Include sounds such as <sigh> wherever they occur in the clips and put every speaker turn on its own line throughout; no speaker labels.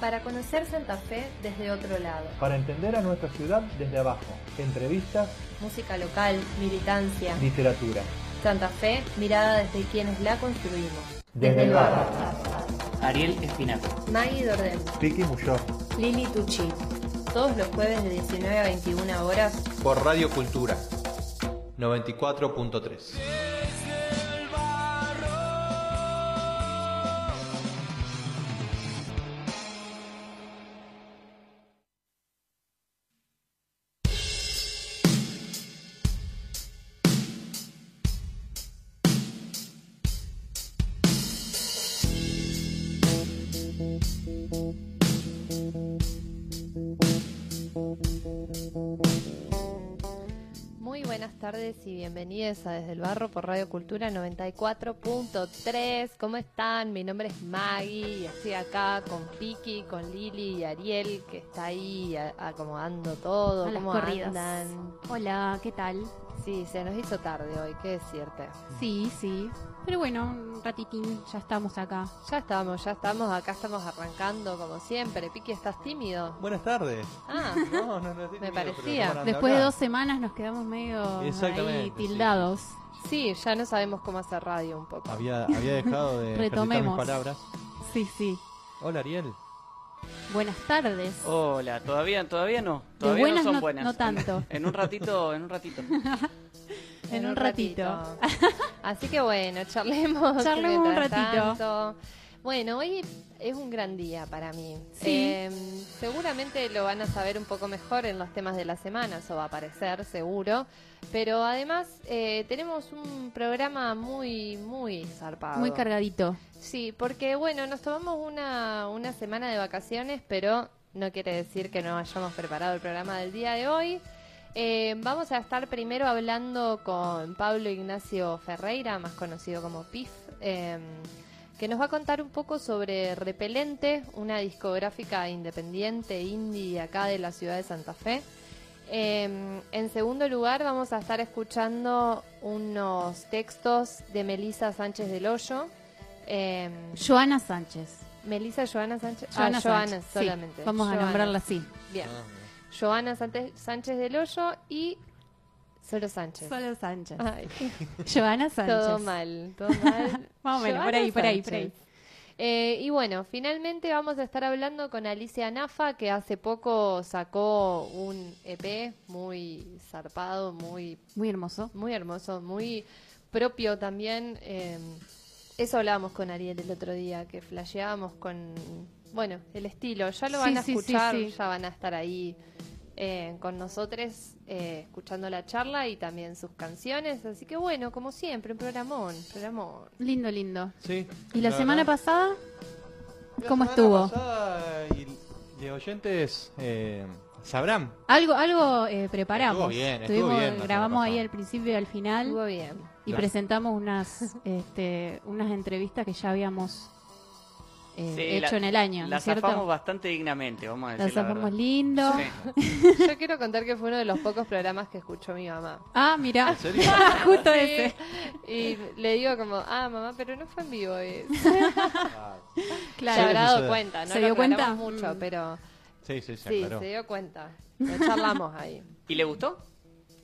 para conocer Santa Fe desde otro lado.
Para entender a nuestra ciudad desde abajo. Entrevistas,
Música local, militancia.
literatura.
Santa Fe, mirada desde quienes la construimos.
Desde el barrio.
Ariel Espinato.
Maggie Dordel,
Vicky Muyor.
Lili Tucci. Todos los jueves de 19 a 21 horas.
Por Radio Cultura 94.3.
y bienvenidos a Desde el Barro por Radio Cultura 94.3. ¿Cómo están? Mi nombre es Maggie y estoy acá con Piki, con Lili y Ariel que está ahí acomodando todo.
A las
¿Cómo
corridas.
andan?
Hola, ¿qué tal?
Sí, se nos hizo tarde hoy, ¿qué decirte?
Sí, sí. Pero bueno, un ratitín, ya estamos acá.
Ya estamos, ya estamos, acá estamos arrancando como siempre. Piki, ¿estás tímido?
Buenas tardes.
Ah, <laughs>
No, no, no estoy
Me
tímido,
parecía.
¿cómo andan
Después de dos semanas nos quedamos medio ahí tildados.
sí, ya no sabemos cómo hacer radio un poco.
Había, había dejado de <laughs> ejercitar mis
Retomemos.
palabras.
Sí, sí.
Hola, Ariel.
Buenas tardes.
Hola, todavía, todavía no.
De
Todavía
buenas
no son
no-
buenas.
no tanto.
En, <laughs> en un ratito, en un ratito. <laughs>
En un ratito. <laughs>
Así que bueno, charlemos.
Charlemos un
mientras
ratito.
tanto. Bueno, hoy es un gran día para mí.
Sí.
Eh, seguramente lo van a saber un poco mejor en los temas de la semana, eso va a aparecer seguro. Pero además eh, tenemos un programa muy, muy zarpado.
Muy cargadito.
Sí, porque bueno, nos tomamos una, una semana de vacaciones, pero no quiere decir que no hayamos preparado el programa del día de hoy. Eh, vamos a estar primero hablando con Pablo Ignacio Ferreira, más conocido como PIF, eh, que nos va a contar un poco sobre Repelente, una discográfica independiente indie acá de la ciudad de Santa Fe. Eh, en segundo lugar, vamos a estar escuchando unos textos de Melisa Sánchez del Hoyo. Eh,
Joana Sánchez.
Melisa Joana Sánchez.
Joana
ah, Joana
Sánchez, sí.
solamente.
Vamos a
Joana.
nombrarla así.
Bien. Joana Sante- Sánchez del Hoyo y solo Sánchez.
Solo Sánchez.
Ay, <laughs>
Joana Sánchez.
todo mal, todo <laughs> mal.
Más o menos, por ahí, por ahí, por ahí.
Eh, y bueno, finalmente vamos a estar hablando con Alicia Nafa, que hace poco sacó un EP muy zarpado, muy
Muy hermoso.
muy hermoso, muy propio también. eh, eso hablábamos con Ariel el otro día, que flasheábamos con, bueno, el estilo. Ya lo
Sí,
van a
sí,
escuchar,
sí.
ya van a estar ahí eh, con nosotros eh, escuchando la charla y también sus canciones. Así que bueno, como siempre, un programón, programón.
Lindo, lindo.
Sí.
¿Y la,
la
semana
verdad,
pasada?
la
cómo
semana
estuvo?
pasada, y de oyentes eh, sabrán.
Algo, algo eh, preparamos.
Estuvo bien, estuvo
Tuvimos-
bien la
grabamos ahí al principio y al final.
Estuvo bien.
y
Claro.
presentamos unas este, unas entrevistas que ya habíamos eh,
Sí,
hecho
la-
en el año, ¿no
La zafamos bastante dignamente, vamos a decir la
zafamos lindo.
Sí. <laughs>
Yo quiero contar que fue uno de los pocos programas que escuchó mi mamá.
Ah, mira, <laughs> justo
Sí,
ese.
Y le digo como, ah, mamá, pero no fue en vivo. eh".
Ah, <laughs>
Se
Claro.
habrá dado cuenta, no
¿Se
lo
dio cuenta?
aclaramos mucho,
Mm.
pero
Sí, sí, se
sí,
aclaró.
se dio cuenta. Lo charlamos ahí.
¿Y le gustó?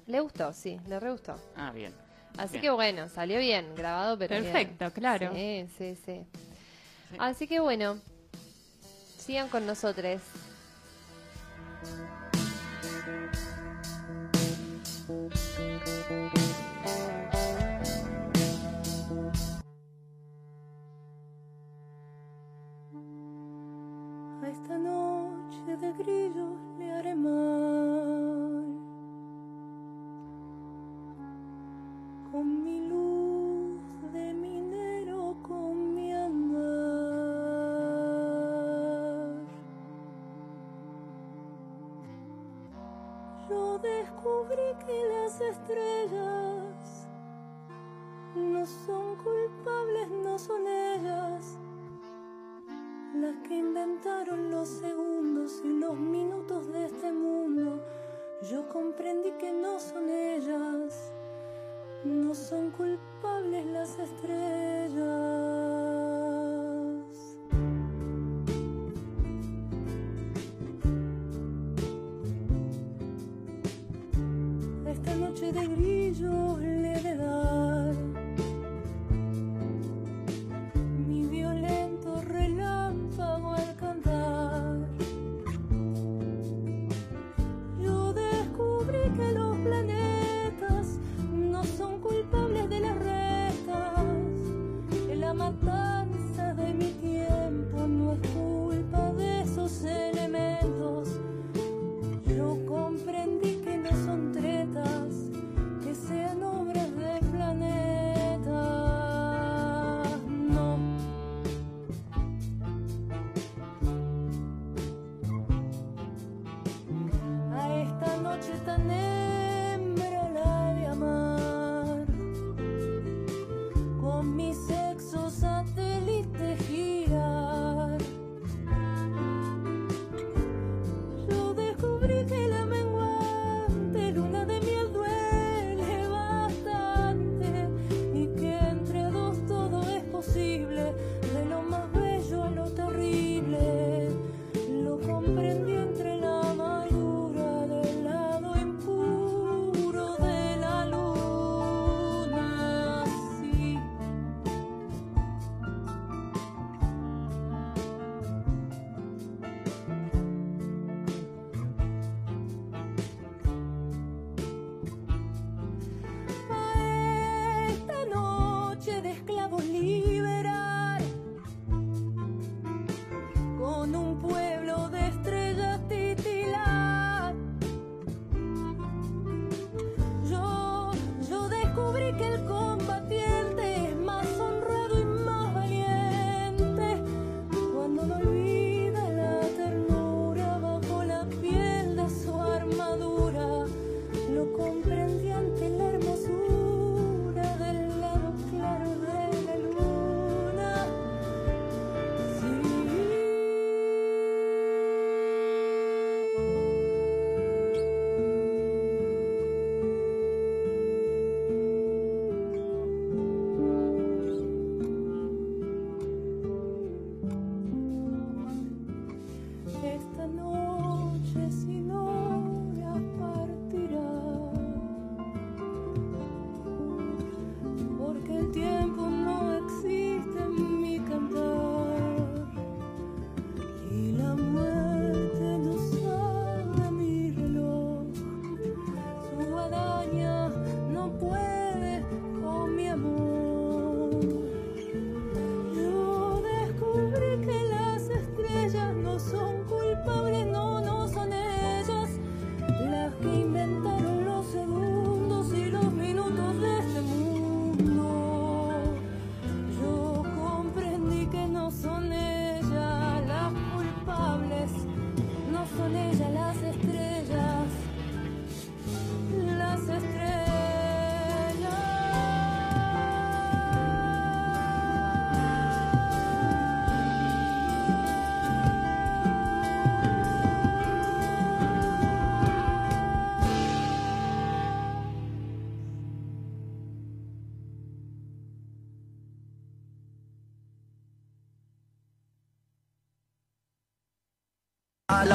Le gustó, sí, le re gustó.
Ah, bien.
Así
Bien.
que bueno, salió bien, grabado, pero bien.
Perfecto, claro.
Sí, sí, sí. Así que bueno, sigan con nosotros.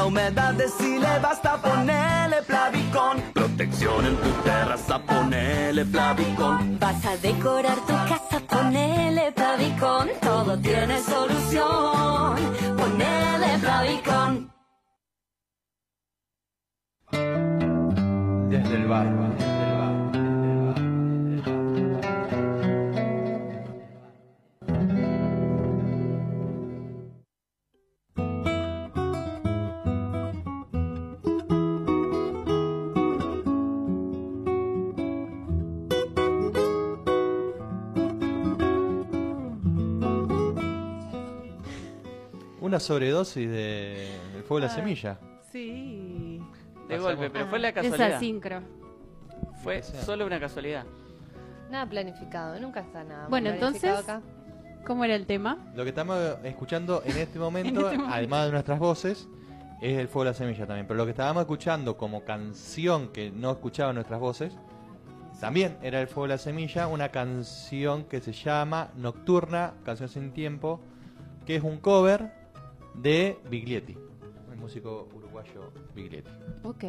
humedad de Chile basta ponerle Plavicón. Protección en tu terraza, ponele Plavicón.
Vas a decorar tu casa, ponele Plavicón. Todo tiene solución, ponele Plavicón.
sobredosis de fuego de la
ah,
semilla.
Sí.
De golpe, pero fue la
ah,
casualidad.
Es asincro. Fue
solo una casualidad.
Nada planificado, nunca está nada.
Bueno, entonces, ¿cómo era el tema?
Lo que estamos escuchando en este <laughs> momento,
en este momento.
además de nuestras voces, es el fuego de la semilla también. Pero lo que estábamos escuchando como canción que no escuchaban nuestras voces, también era el fuego de la semilla, una canción que se llama Nocturna, canción sin tiempo, que es un cover de Biglietti, el músico uruguayo Biglietti.
Ok,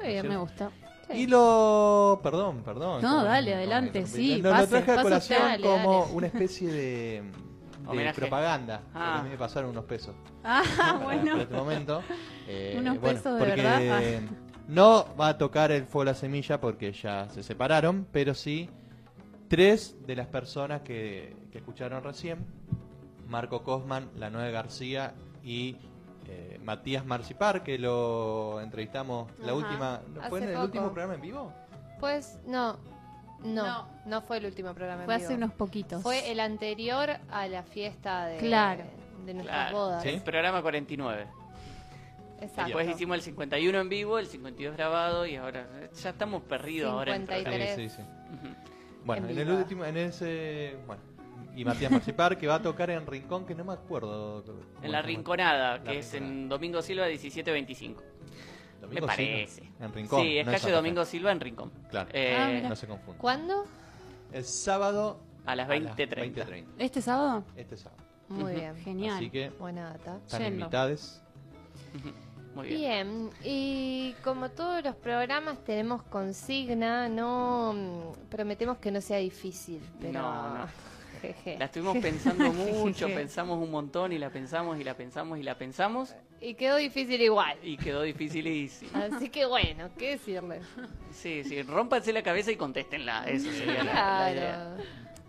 bien,
me gusta.
Y lo. Perdón, perdón.
No, dale, adelante, sí.
Lo,
pase,
traje a colación como <laughs> una especie de. <laughs> propaganda.
Ah.
A mí me pasaron unos pesos.
Ah, <laughs> bueno.
Para este momento.
Unos
eh,
pesos de verdad.
No va a tocar el Fuego la Semilla porque ya se separaron, pero sí tres de las personas que, escucharon recién: Marco Cosman, La Nueve García y eh, Matías Marcipar, que lo entrevistamos la
Ajá.
última. ¿Fue en el
poco.
último programa en vivo?
Pues no, no,
No.
no, fue el último programa. en
Fue
vivo.
hace unos poquitos.
Fue el anterior a la fiesta de,
Claro.
de nuestras
Claro.
bodas.
¿Sí?
Programa 49.
Exacto.
Después hicimos el 51 en vivo, el 52 grabado y ahora ya estamos perdidos ahora en
53.
Sí, sí, sí.
Ujú.
Bueno,
En
en, el último, en ese. Bueno. Y Matías Marcipar, que va a tocar en Rincón, que no me acuerdo.
En la. Rinconada,
La
que es
Rinconada.
en Domingo Silva 1725.
Domingo
Me
Silva,
parece.
En Rincón.
sí, es
no
calle. Domingo Silva en Rincón.
Claro.
Eh,
Ah.
No se confunda.
¿Cuándo?
El sábado
a las 20.30.
20:30.
¿Este sábado?
Este sábado.
Muy bien.
Genial.
Así que
Buena data.
están.
Ujú. Muy bien.
Bien, y como todos los programas tenemos consigna, no mm, prometemos que no sea difícil, pero
No, no.
Jeje.
La estuvimos pensando <laughs> mucho, pensamos un montón y la pensamos y la pensamos y la pensamos
Y quedó difícil igual.
y quedó dificilísimo.
Así que bueno, ¿qué decirle?
Sí, sí, rómpanse la cabeza y contéstenla. Eso sería la, la idea.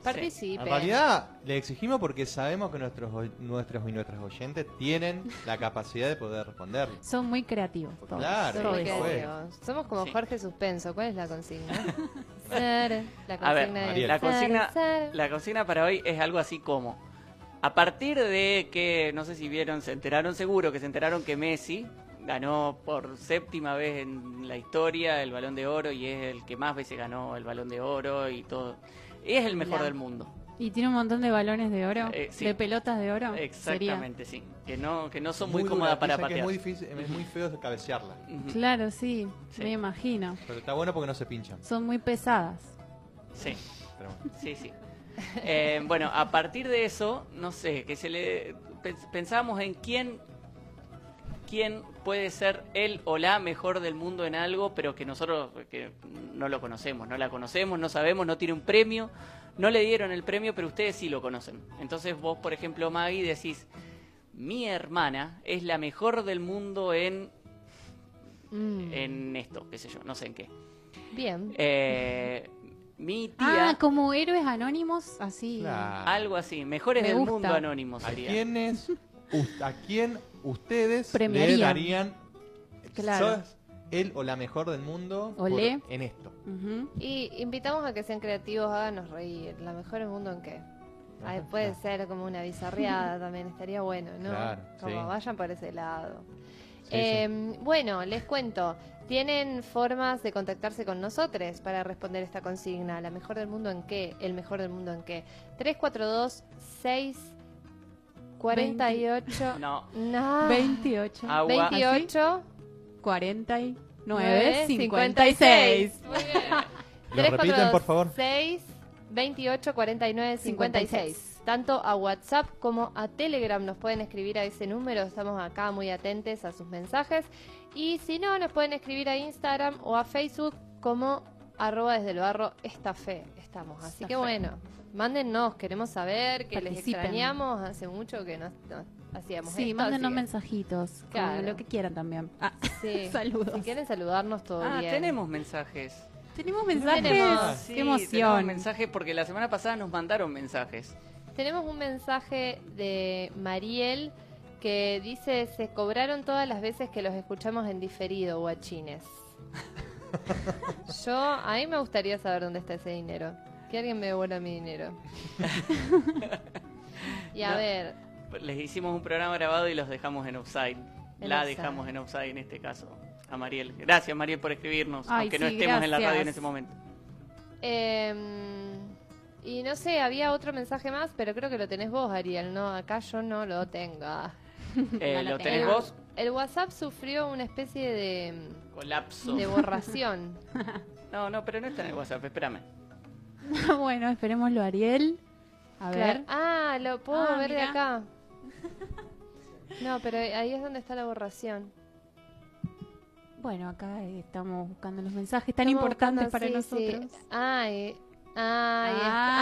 Participe.
En realidad, le exigimos porque sabemos que nuestros, o- nuestros y nuestras oyentes tienen la <laughs> capacidad de poder responder.
Son muy creativos. todos.
Claro,
Somos, creativos. Somos como
Sí.
Jorge Suspenso. ¿Cuál es la consigna? <laughs> Ser, la
A ver,
consigna de.
La consigna,
ser.
la consigna para hoy es algo así como, a partir de que, no sé si vieron, se enteraron seguro, que se enteraron que Messi ganó por séptima vez en la historia el balón de oro y es el que más veces ganó el balón de oro y todo. Es el mejor
La-
del mundo.
Y tiene un montón de balones de oro,
Eh, sí.
de pelotas de oro.
Exactamente, sí. Que no, que no son muy, cómodas para
que
patear.
es muy difícil, es muy feo cabecearla.
Claro, sí,
Sí.
me imagino.
Pero está bueno porque no se pinchan.
Son muy pesadas.
Sí.
Pero bueno.
Sí, sí. Eh, bueno, a partir de eso, no sé, que se le pens- pensamos en quién quién puede ser él o la mejor del mundo en algo, pero que nosotros que no lo conocemos, no la conocemos, no sabemos, no tiene un premio, no le dieron el premio, pero ustedes sí lo conocen. Entonces vos, por ejemplo, Maggie, decís, mi hermana es la mejor del mundo en,
Mm,
en esto, qué sé yo, no sé en qué.
Bien.
Eh, mi tía,
Ah, como héroes anónimos, así.
Claro.
algo así, mejores
Me
del
gusta.
mundo anónimo
¿A
sería.
quiénes, us- ¿A quién ustedes le darían
Claro.
sos él o la mejor del mundo por-
Olé.
en esto?
Ujú.
Y invitamos a que sean creativos, háganos reír. La mejor del mundo en qué. Ay,
Ajá,
puede
claro.
ser como una bizarreada <laughs> también, estaría bueno, ¿no?
Claro,
como
sí.
vayan por ese lado.
Sí,
Eh, Bueno, les cuento. Tienen formas de contactarse con nosotros para responder esta consigna. ¿La mejor del mundo en qué? ¿El mejor del mundo en qué? 342 6 48
No,
No.
28,
Agua.
28
49,
9,
56.
Muy bien. <laughs>
¿Lo repiten, por favor?
6, 28, 49, 56. Tanto a WhatsApp como a Telegram nos pueden escribir a ese número. Estamos acá muy atentos a sus mensajes. Y si no, nos pueden escribir a Instagram o a Facebook como arroba desde el barro esta fe. Estamos. Así
Esta
que
fe.
bueno, mándennos. Queremos saber que les extrañamos. Hace mucho que no, no hacíamos
Sí,
esto,
mándenos
que-
mensajitos,
Claro.
lo que quieran también. Ah, <laughs>
Sí.
Saludos.
Si quieren saludarnos, todo
ah,
bien.
tenemos mensajes.
tenemos mensajes.
Tenemos.
Sí,
Qué
tenemos
emoción.
mensajes porque la semana pasada nos mandaron mensajes.
Tenemos un mensaje de Mariel que dice, se cobraron todas las veces que los escuchamos en diferido, guachines. <laughs> Yo, a mí me gustaría saber dónde está ese dinero. Que alguien me devuelva mi dinero. <laughs> y a
No.
ver,
Les hicimos un programa grabado y los dejamos en offside. La
offside.
dejamos en offside en este caso. A Mariel. Gracias, Mariel, por escribirnos.
Ay,
aunque no estemos en la radio en ese momento.
em, y no sé, había otro mensaje más, pero creo que lo tenés vos, Ariel, ¿no? Acá yo no lo tengo.
Eh, <laughs>
lo
¿Lo tenés
El-
vos?
El WhatsApp sufrió una especie de,
Colapso.
de borración. <laughs>
No, no, pero no está en el WhatsApp, espérame. <laughs>
bueno, esperémoslo, Ariel. A ver.
Ah, lo puedo
Ah,
ver de acá. <laughs> No, pero ahí es donde está la borración.
Bueno, acá eh, estamos buscando los mensajes tan
Estamos
importantes
buscando-
para
sí, sí.
nosotros.
Ay, ay,
Ah.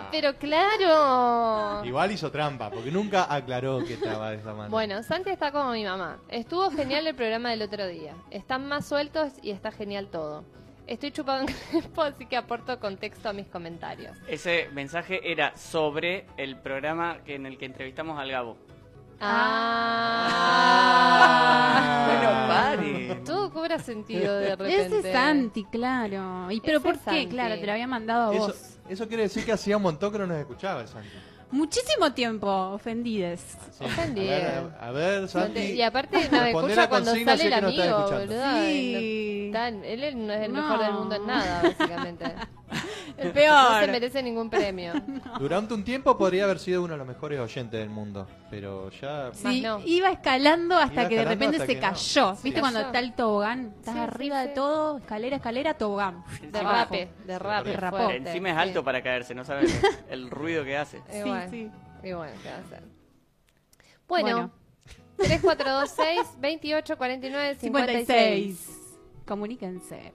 ah, pero claro.
Igual hizo trampa, porque nunca aclaró que estaba de esa manera.
Bueno, Santi está como mi mamá. Estuvo genial el programa del otro día. Están más sueltos y está genial todo. Estoy chupado en <laughs> crespo, así que aporto contexto a mis comentarios.
Ese mensaje era sobre el programa que en el que entrevistamos al Gabo.
Ah.
Bueno, pare.
Todo cobra sentido de repente.
Ese es Santi, claro. ¿Y pero
Ese
por qué?
Santi.
Claro, te lo había mandado a
Eso,
vos.
eso quiere decir que hacía un montón que no nos escuchaba el Santi.
Muchísimo tiempo, ofendides.
Sí.
Ofendido.
A ver, a ver, Santi.
Y aparte nos
respondé
escucha cuando
consigna,
sale el
no
amigo,
escuchando.
boludo.
Sí.
No- tan- él no es el
No.
mejor del mundo en nada, básicamente. <laughs> <laughs>
El
No
peor.
se merece ningún premio. <laughs>
Durante un tiempo podría haber sido uno de los mejores oyentes del mundo, pero ya...
Sí,
no.
iba escalando hasta
Iba
que de repente se
no.
cayó.
Sí.
¿Viste cuando está el tobogán? Estás
Sí,
arriba
sí.
de todo, escalera, escalera, tobogán.
De
Abajo.
rape, de rape.
Derrapó.
fuerte,
Encima es
sí.
alto para caerse, no saben <laughs> el ruido que hace.
Sí,
bueno,
sí.
y bueno, ¿qué va a hacer? Bueno,
Bueno.
3426 28 49 56.
56. Comuníquense.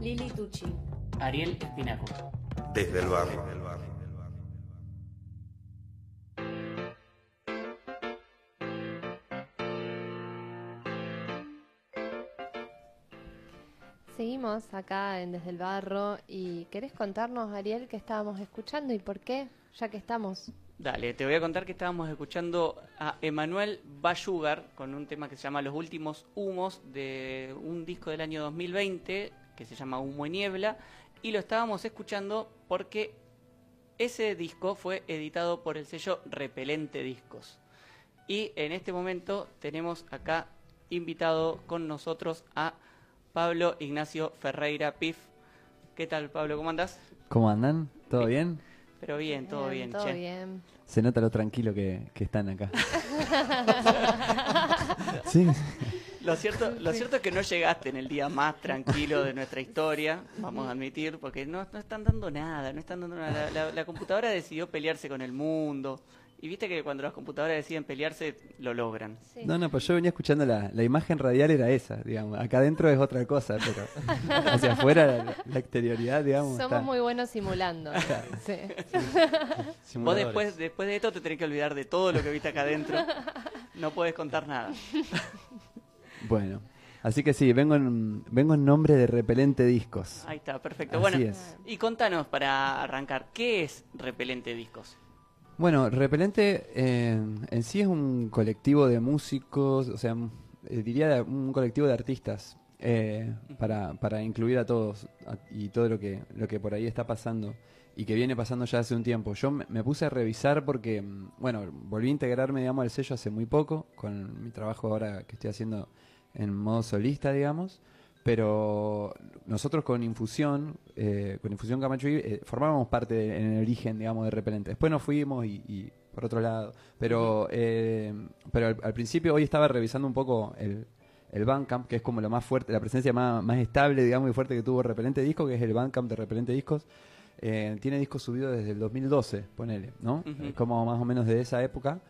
Lili Tucci.
Ariel Espinaco.
Desde el barrio.
Seguimos acá en Desde el Barro y ¿querés contarnos, Ariel, qué estábamos escuchando y por qué? Ya que estamos.
Dale, te voy a contar que estábamos escuchando a Emanuel Bayugar con un tema que se llama Los Últimos Humos de un disco del año 2020 que se llama Humo y Niebla y lo estábamos escuchando porque ese disco fue editado por el sello Repelente Discos. Y en este momento tenemos acá invitado con nosotros a Pablo Ignacio Ferreira Pif. ¿Qué tal, Pablo? ¿Cómo andás?
¿Cómo andan? ¿Todo bien?
Pero bien, todo bien,
todo
che.
bien.
Se nota lo tranquilo que, que están acá. <laughs> sí,
Lo cierto, lo cierto es que no llegaste en el día más tranquilo de nuestra historia, vamos a admitir, porque no, no están dando nada, no están dando nada. La, la- la computadora decidió pelearse con el mundo. Y viste que cuando las computadoras deciden pelearse, lo logran.
Sí.
no, no, pues yo venía escuchando la, la imagen radial era esa, digamos. Acá adentro es otra cosa, pero <laughs> hacia afuera la, la exterioridad, digamos.
Somos
está-
muy buenos simulando. Sí.
Vos después, después de esto te tenés que olvidar de todo lo que viste acá adentro. No puedes contar nada. <laughs>
Bueno, así que sí, vengo en, vengo en nombre de Repelente Discos.
Ahí está, perfecto.
Así
bueno,
es.
y contanos para arrancar, ¿qué es Repelente Discos?
Bueno, Repelente eh, en sí es un colectivo de músicos, o sea, eh, diría de- un colectivo de artistas eh, para, para incluir a todos a- y todo lo que, lo que por ahí está pasando y que viene pasando ya hace un tiempo. Yo me, me puse a revisar porque, mm, bueno, volví a integrarme, digamos, al sello hace muy poco, con mi trabajo ahora que estoy haciendo en modo solista, digamos. Pero nosotros con Infusión, eh, con Infusión Camacho, eh, formábamos parte de- en el origen, digamos, de Repelente. Después nos fuimos y, y por otro lado. Pero, eh, pero al, al principio, hoy estaba revisando un poco el, el Bandcamp, que es como lo más fuerte, la presencia más, más estable, digamos, y fuerte que tuvo Repelente Disco, que es el Bandcamp de Repelente Discos. Eh, tiene discos subidos desde el 2012, ponele, ¿no? Es como más o menos de esa época.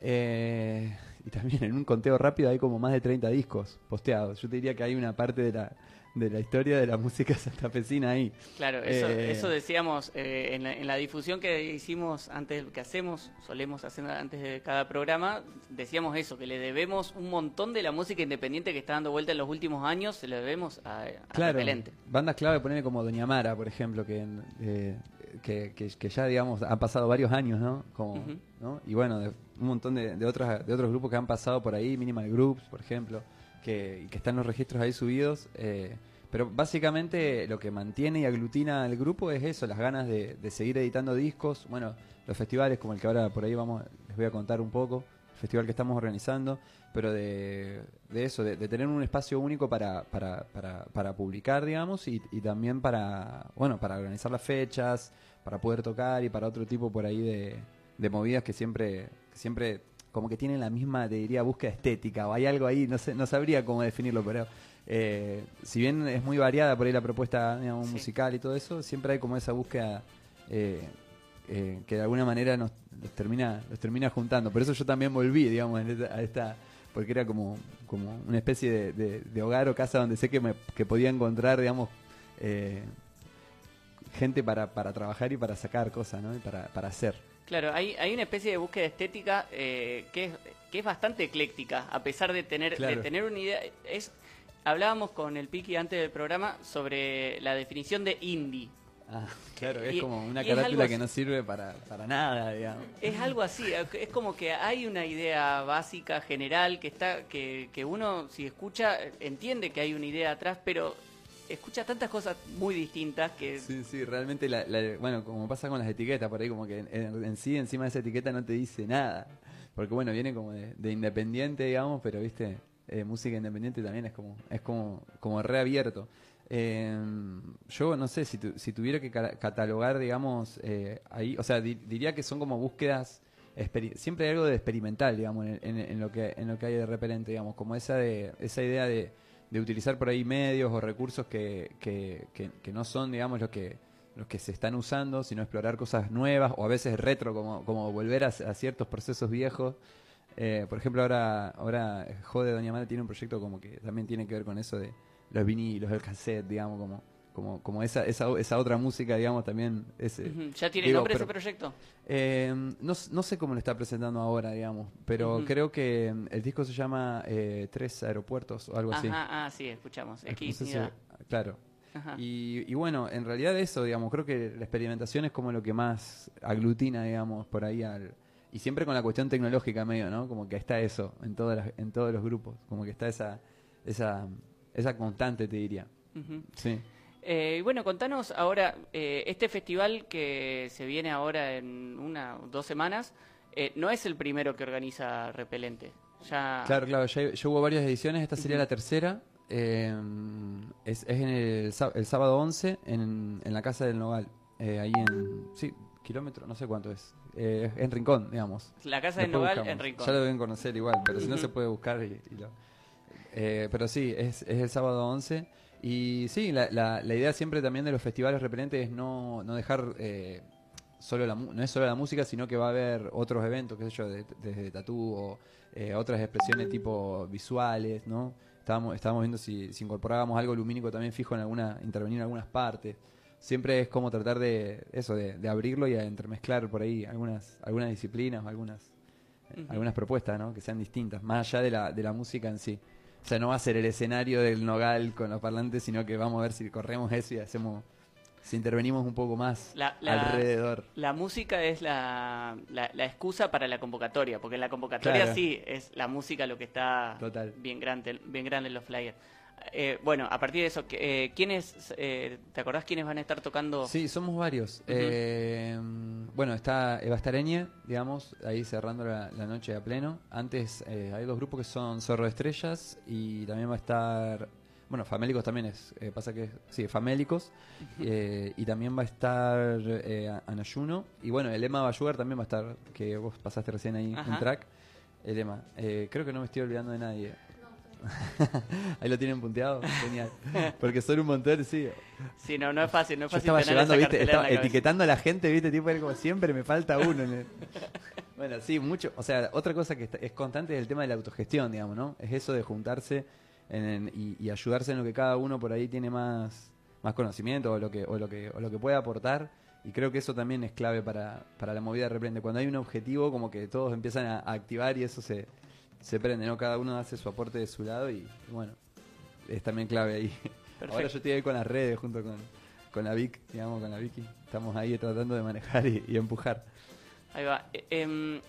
Eh, y también en un conteo rápido hay como más de 30 discos posteados. Yo te diría que hay una parte de la, de la historia de la <laughs> música santafesina ahí.
Claro, eso,
Eh,
eso decíamos eh, en, la, en la difusión que hicimos antes, que hacemos, solemos hacer antes de cada programa, decíamos eso, que le debemos un montón de la música independiente que está dando vuelta en los últimos años, se lo debemos a, a
Claro,
Repelente.
bandas clave, poner como Doña Mara, por ejemplo, que, eh, que, que- que ya, digamos, han pasado varios años, ¿no? Como. ¿no? Y bueno, de un montón de, de, otras, de otros grupos que han pasado por ahí, Minimal Groups, por ejemplo, que, que están los registros ahí subidos. eh, pero básicamente lo que mantiene y aglutina al grupo es eso, las ganas de, de seguir editando discos. Bueno, los festivales como el que ahora por ahí vamos, les voy a contar un poco, festival que estamos organizando, pero de, de eso, de, de tener un espacio único para, para, para, para publicar, digamos, y, y también para, bueno, para organizar las fechas, para poder tocar y para otro tipo por ahí de, de movidas que siempre, que siempre como que tienen la misma, te diría, búsqueda estética, o hay algo ahí, no sé, no sabría cómo definirlo, pero eh, si bien es muy variada por ahí la propuesta digamos,
Sí.
musical y todo eso, siempre hay como esa búsqueda eh, eh, que de alguna manera nos, los termina, los termina juntando. Por eso yo también volví, digamos, a esta, porque era como, como una especie de, de- de hogar o casa donde sé que, me, que podía encontrar, digamos, eh, gente para, para trabajar y para sacar cosas, ¿no? Y para, para hacer.
Claro, hay, hay una especie de búsqueda estética eh, que, es, que es bastante ecléctica, a pesar de tener,
Claro.
de tener una idea. Es, hablábamos con el Piki antes del programa sobre la definición de indie.
Ah, <laughs> claro, es
Y-
como una carátula que no sirve para, para nada, digamos.
Es algo así, es como que hay una idea básica, general, que está, que, que uno si escucha entiende que hay una idea atrás, pero escucha tantas cosas muy distintas que
Sí, sí, realmente, la, la- bueno, como pasa con las etiquetas, por ahí como que en, en- en sí, encima de esa etiqueta no te dice nada. Porque bueno, viene como de, de independiente, digamos, pero viste, eh, música independiente también es como, es como, como reabierto. Eh, yo no sé, si, tu- si tuviera que ca- catalogar, digamos, eh, ahí, o sea, di- diría que son como búsquedas, siempre hay algo de experimental, digamos, en, en- en lo que, en lo que hay de repelente, digamos, como esa, de, esa idea de, de utilizar por ahí medios o recursos que, que, que- no son, digamos, los que los que se están usando, sino explorar cosas nuevas o a veces retro, como, como volver a, a ciertos procesos viejos. Eh, por ejemplo, ahora, ahora Jode Doña Mala tiene un proyecto como que también tiene que ver con eso de los vinilos, el cassette, digamos, como, como, como esa, esa, esa otra música, digamos, también. Ese,
Ujú. ¿Ya tiene
digo,
nombre ese proyecto?
eh, no, no sé cómo lo está presentando ahora, digamos, pero creo que mm, el disco se llama eh, Tres Aeropuertos o algo así.
Ah, sí, escuchamos.
No sé si-
idea.
claro. Y, y bueno, en realidad eso, digamos, creo que la experimentación es como lo que más aglutina, digamos, por ahí al... Y siempre con la cuestión tecnológica medio, ¿no? Como que está eso en, todas las- en todos los grupos, como que está esa, esa, esa constante, te diría.
Ujú.
Sí.
Eh, y bueno, contanos ahora, eh, este festival que se viene ahora en una o dos semanas, eh, no es el primero que organiza Repelente. Ya...
Claro, claro, ya, ya hubo varias ediciones, esta sería la tercera. eh, es, es en el, el sábado 11 en, en la Casa del Nogal, eh, ahí en, sí, kilómetro, no sé cuánto es, eh, en Rincón, digamos.
La Casa del Nogal
buscamos.
en Rincón.
Ya lo deben conocer igual, pero si no se puede buscar y, y lo... Eh, pero sí, es, es el sábado 11. Y sí, la, la, la idea siempre también de los festivales repelentes es no, no dejar eh, solo la, no es solo la música, sino que va a haber otros eventos, qué sé yo, de- desde tatú o eh, otras expresiones tipo visuales, ¿no? Estábamos, estábamos viendo si, si incorporábamos algo lumínico también fijo en alguna, intervenir en algunas partes. Siempre es como tratar de eso, de, de abrirlo y a entremezclar por ahí algunas, algunas disciplinas o algunas, algunas propuestas, ¿no? Que sean distintas, más allá de la, de la música en sí. O sea, no va a ser el escenario del Nogal con los parlantes, sino que vamos a ver si corremos eso y hacemos, si intervenimos un poco más
La- la-
alrededor.
La música es la, excusa para la convocatoria, porque en la convocatoria
Claro.
sí es la música lo que está
Total.
bien grande, bien grande en los flyers. Eh, bueno, a partir de eso, eh, ¿quiénes, eh, ¿te acordás quiénes van a estar tocando?
Sí, somos varios. Eh, bueno, está Eva Stareñe, digamos, ahí cerrando la, la noche a pleno. Antes eh, hay dos grupos que son Zorro de Estrellas y también va a estar, bueno, Famélicos también es, eh, pasa que, sí, Famélicos. eh, y también va a estar eh, Anayuno. Y bueno, el Emma Bayugar también va a estar, que vos pasaste recién ahí en track. El Emma. Eh, creo que no me estoy olvidando de nadie. <laughs> ahí lo tienen punteado, genial. Porque son un montón, sí.
Sí, no, no es fácil, no es
Yo
fácil
estaba
tener
llevando,
esa
viste, estaba etiquetando a la gente, viste, tipo, era como siempre me falta uno. en el- <laughs> bueno, sí, mucho. O sea, otra cosa que es constante es el tema de la autogestión, digamos, ¿no? Es eso de juntarse en- en- y, y ayudarse en lo que cada uno por ahí tiene más, más conocimiento o lo que, o lo que, o lo que puede aportar. Y creo que eso también es clave para, para la movida de repente. Cuando hay un objetivo, como que todos empiezan a, a activar y eso se, se prende, ¿no? Cada uno hace su aporte de su lado y, bueno, es también clave ahí. Ahora yo estoy ahí con las redes junto con, con la Vic, digamos, con la Vicky. Estamos ahí tratando de manejar y, y empujar.
Ahí va. Eh, em,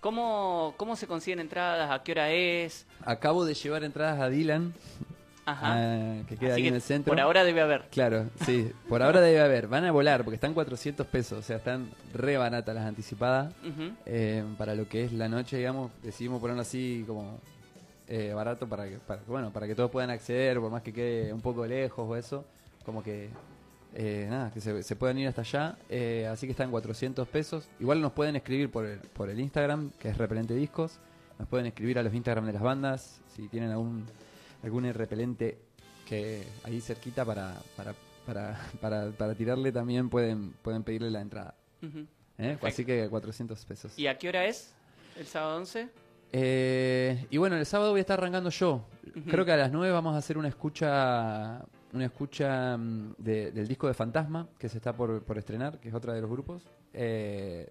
¿cómo, ¿Cómo se consiguen entradas? ¿A qué hora es?
Acabo de llevar entradas a Dylan,
Ajá.
ah, que queda
Así
ahí
que
en el centro.
Por ahora debe haber.
Claro, sí. Por ahora debe haber. Van a volar porque están 400 pesos. O sea, están re baratas las anticipadas. Eh, para lo que es la noche, digamos, decidimos ponerlo así como eh, barato para que, para, bueno, para que todos puedan acceder, por más que quede un poco lejos o eso. Como que, eh, nada, que se, se puedan ir hasta allá. Eh, así que están 400 pesos. Igual nos pueden escribir por el, por el Instagram, que es Repelente Discos. Nos pueden escribir a los Instagram de las bandas si tienen algún, algún repelente que ahí cerquita para, para, para, para, para tirarle también pueden, pueden pedirle la entrada. ¿eh? Así que 400 pesos.
¿Y a qué hora es? ¿El sábado 11?
Eh, y bueno, el sábado voy a estar arrancando yo. Creo que a las 9 vamos a hacer una escucha una escucha mm, de- del disco de Fantasma que se está por, por estrenar, que es otra de los grupos. Eh,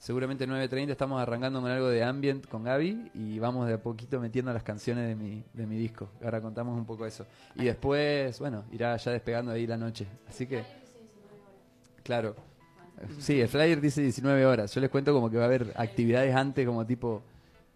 seguramente 9.30 estamos arrancando con algo de ambient con Gaby y vamos de a poquito metiendo las canciones de mi, de mi disco. Ahora contamos un poco eso. Y después, bueno, irá ya despegando ahí la noche. Así que... Claro. Sí, el flyer dice 19 horas. Yo les cuento como que va a haber actividades antes, como tipo,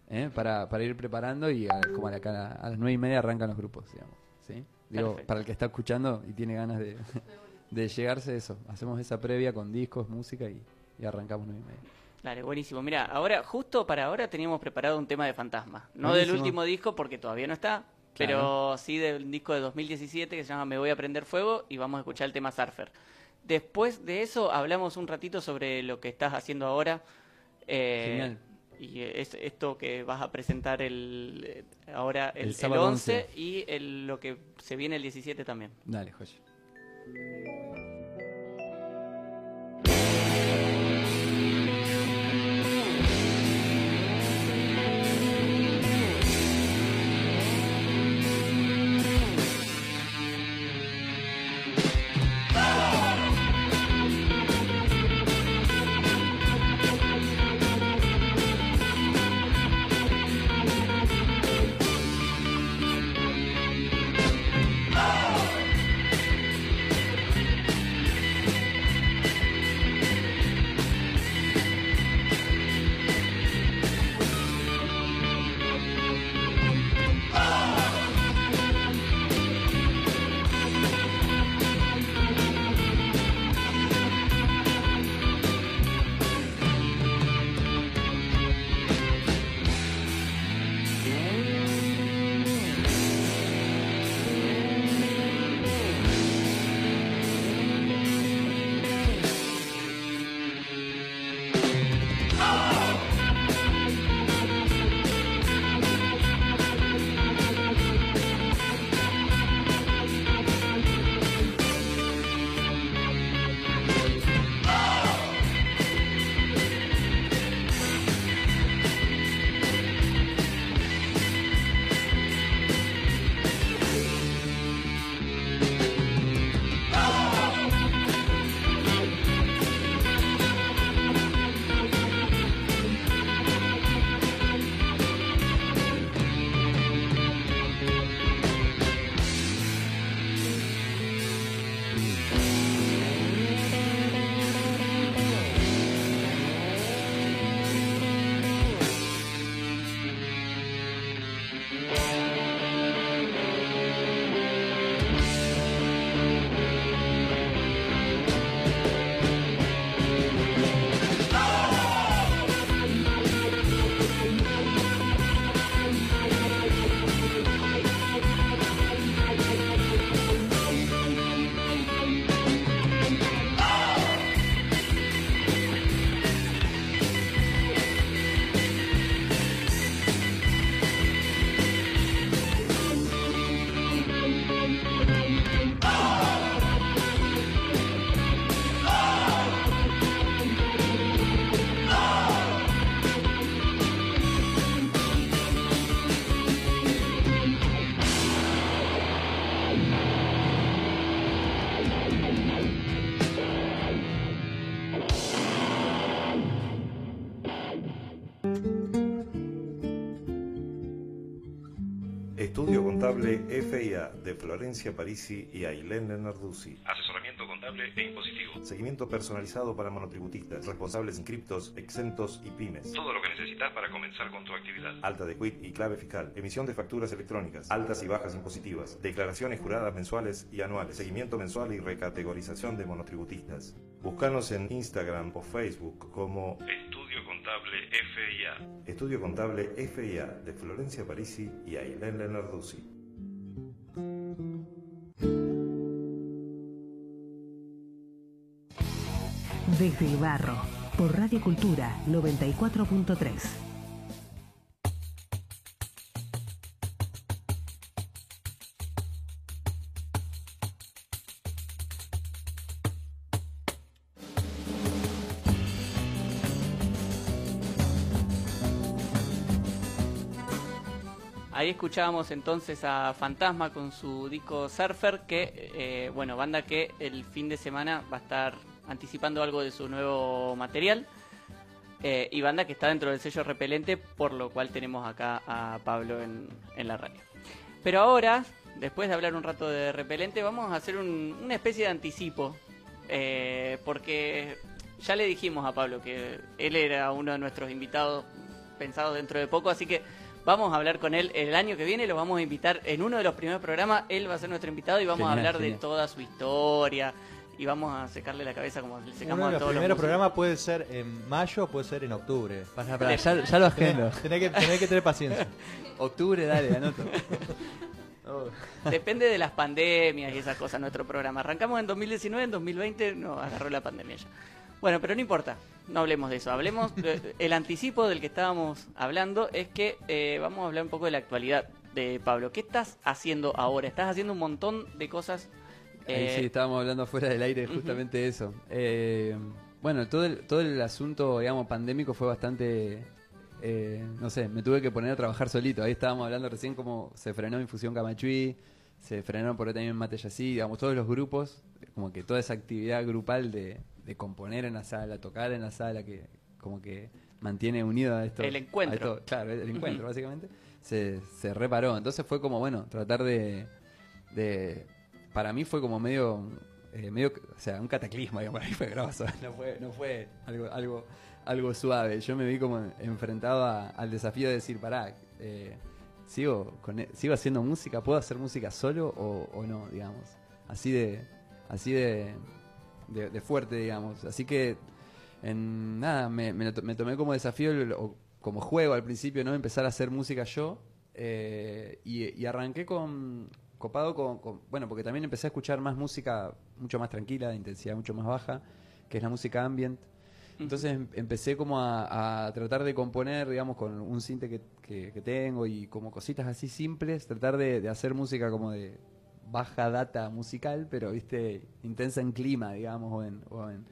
¿eh? para, para ir preparando y a, como a, la, a, a las 9 y media arrancan los grupos, digamos. ¿sí? Digo,
Perfecto.
para el que está escuchando y tiene ganas de, <laughs> de llegarse eso. Hacemos esa previa con discos, música y, y arrancamos 9 y media.
Dale, buenísimo. Mira, ahora, justo para ahora teníamos preparado un tema de fantasma. No del último disco porque todavía no está, pero sí del disco de 2017 que se llama Me voy a prender fuego y vamos a escuchar el tema Surfer. Después de eso hablamos un ratito sobre lo que estás haciendo ahora. eh,
Genial.
Y es esto que vas a presentar el ahora el,
El
el
sábado
11,
11.
y el- lo que se viene el 17 también.
Dale, joya.
FIA de Florencia Parisi y Ailén Lenarduzzi.
Asesoramiento contable e impositivo.
Seguimiento personalizado para monotributistas, responsables inscriptos, exentos y pymes.
Todo lo que necesitas para comenzar con tu actividad.
Alta de quit y clave fiscal, emisión de facturas electrónicas, altas y bajas impositivas, declaraciones juradas mensuales y anuales, seguimiento mensual y recategorización de monotributistas. Búscanos en Instagram o Facebook como
Estudio Contable FIA.
Estudio Contable FIA de Florencia Parisi y Ailén Lenarduzzi.
Desde el barro, por Radio Cultura 94.3.
Ahí escuchábamos entonces a Fantasma con su disco Surfer, que, eh, bueno, banda que el fin de semana va a estar anticipando algo de su nuevo material. eh, y banda que está dentro del sello repelente, por lo cual tenemos acá a Pablo en, en la radio. Pero ahora, después de hablar un rato de repelente, vamos a hacer un- una especie de anticipo. eh, porque ya le dijimos a Pablo que él era uno de nuestros invitados pensados dentro de poco, así que vamos a hablar con él el año que viene, lo vamos a invitar en uno de los primeros programas, él va a ser nuestro invitado y vamos a
Genial,
hablar de toda su historia y vamos a secarle la cabeza como le secamos
Uno de
a
los
todos los
primeros
músicos.
programas puede ser en mayo, puede ser en octubre.
ya- ya lo agendo.
Tenés, tenés que, tenés que tener paciencia. <laughs>
Octubre, dale, anoto. <laughs> Oh.
Depende de las pandemias y esas cosas nuestro programa. Arrancamos en 2019, en 2020 nos agarró la pandemia ya. Bueno, pero no importa, no hablemos de eso. Hablemos, de- <laughs> el anticipo del que estábamos hablando es que eh, vamos a hablar un poco de la actualidad de Pablo. ¿Qué estás haciendo ahora? Estás haciendo un montón de cosas.
Ahí
eh,
sí, estábamos hablando fuera del aire justamente de eso. Eh, bueno, todo el, todo el asunto, digamos, pandémico fue bastante, eh, no sé, me tuve que poner a trabajar solito. Ahí estábamos hablando recién cómo se frenó Infusión Camachuí, se frenaron por ahí también Mate Yací, digamos, todos los grupos, como que toda esa actividad grupal de, de componer en la sala, tocar en la sala, que como que mantiene unido a esto.
El encuentro.
esto- claro, el encuentro, básicamente, se, se reparó. Entonces fue como, bueno, tratar de, de para mí fue como medio eh, medio o sea un cataclismo digamos, para mí fue grosso <laughs> no fue no fue algo algo algo suave yo me vi como enfrentado a- al desafío de decir pará eh, sigo e- sigo haciendo música puedo hacer música solo o, no digamos así de así de, de, fuerte digamos. Así que nada me, tomé como desafío o como juego al principio no empezar a hacer música yo eh, y, y arranqué con copado con, con- bueno porque también empecé a escuchar más música mucho más tranquila de intensidad mucho más baja que es la música ambient entonces em- empecé como a, tratar de componer digamos con un cinte que, que- tengo y como cositas así simples tratar de, de hacer música como de baja data musical pero viste intensa en clima digamos o en, o en-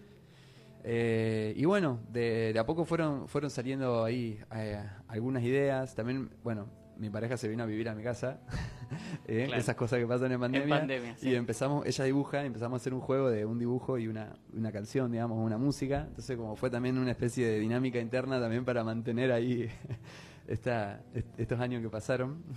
eh, y bueno, de, de a poco fueron, fueron saliendo ahí eh, algunas ideas. También, bueno, mi pareja se vino a vivir a mi casa. <laughs> eh,
Claro.
Esas cosas que pasan en pandemia.
pandemia, sí.
Y empezamos, ella dibuja, y empezamos a hacer un juego de un dibujo y una, una canción, digamos, una música. Entonces, como fue también una especie de dinámica interna también para mantener ahí <laughs> esta, est- estos años que pasaron. <laughs>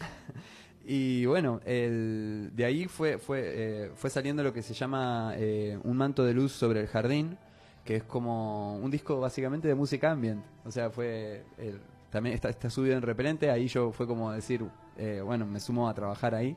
Y bueno, el, de ahí fue, fue, eh, fue saliendo lo que se llama eh, Un manto de luz sobre el jardín, que es como un disco básicamente de música ambient. O sea, fue el- también está, está subido en repelente, ahí yo fue como decir, eh, bueno, me sumo a trabajar ahí.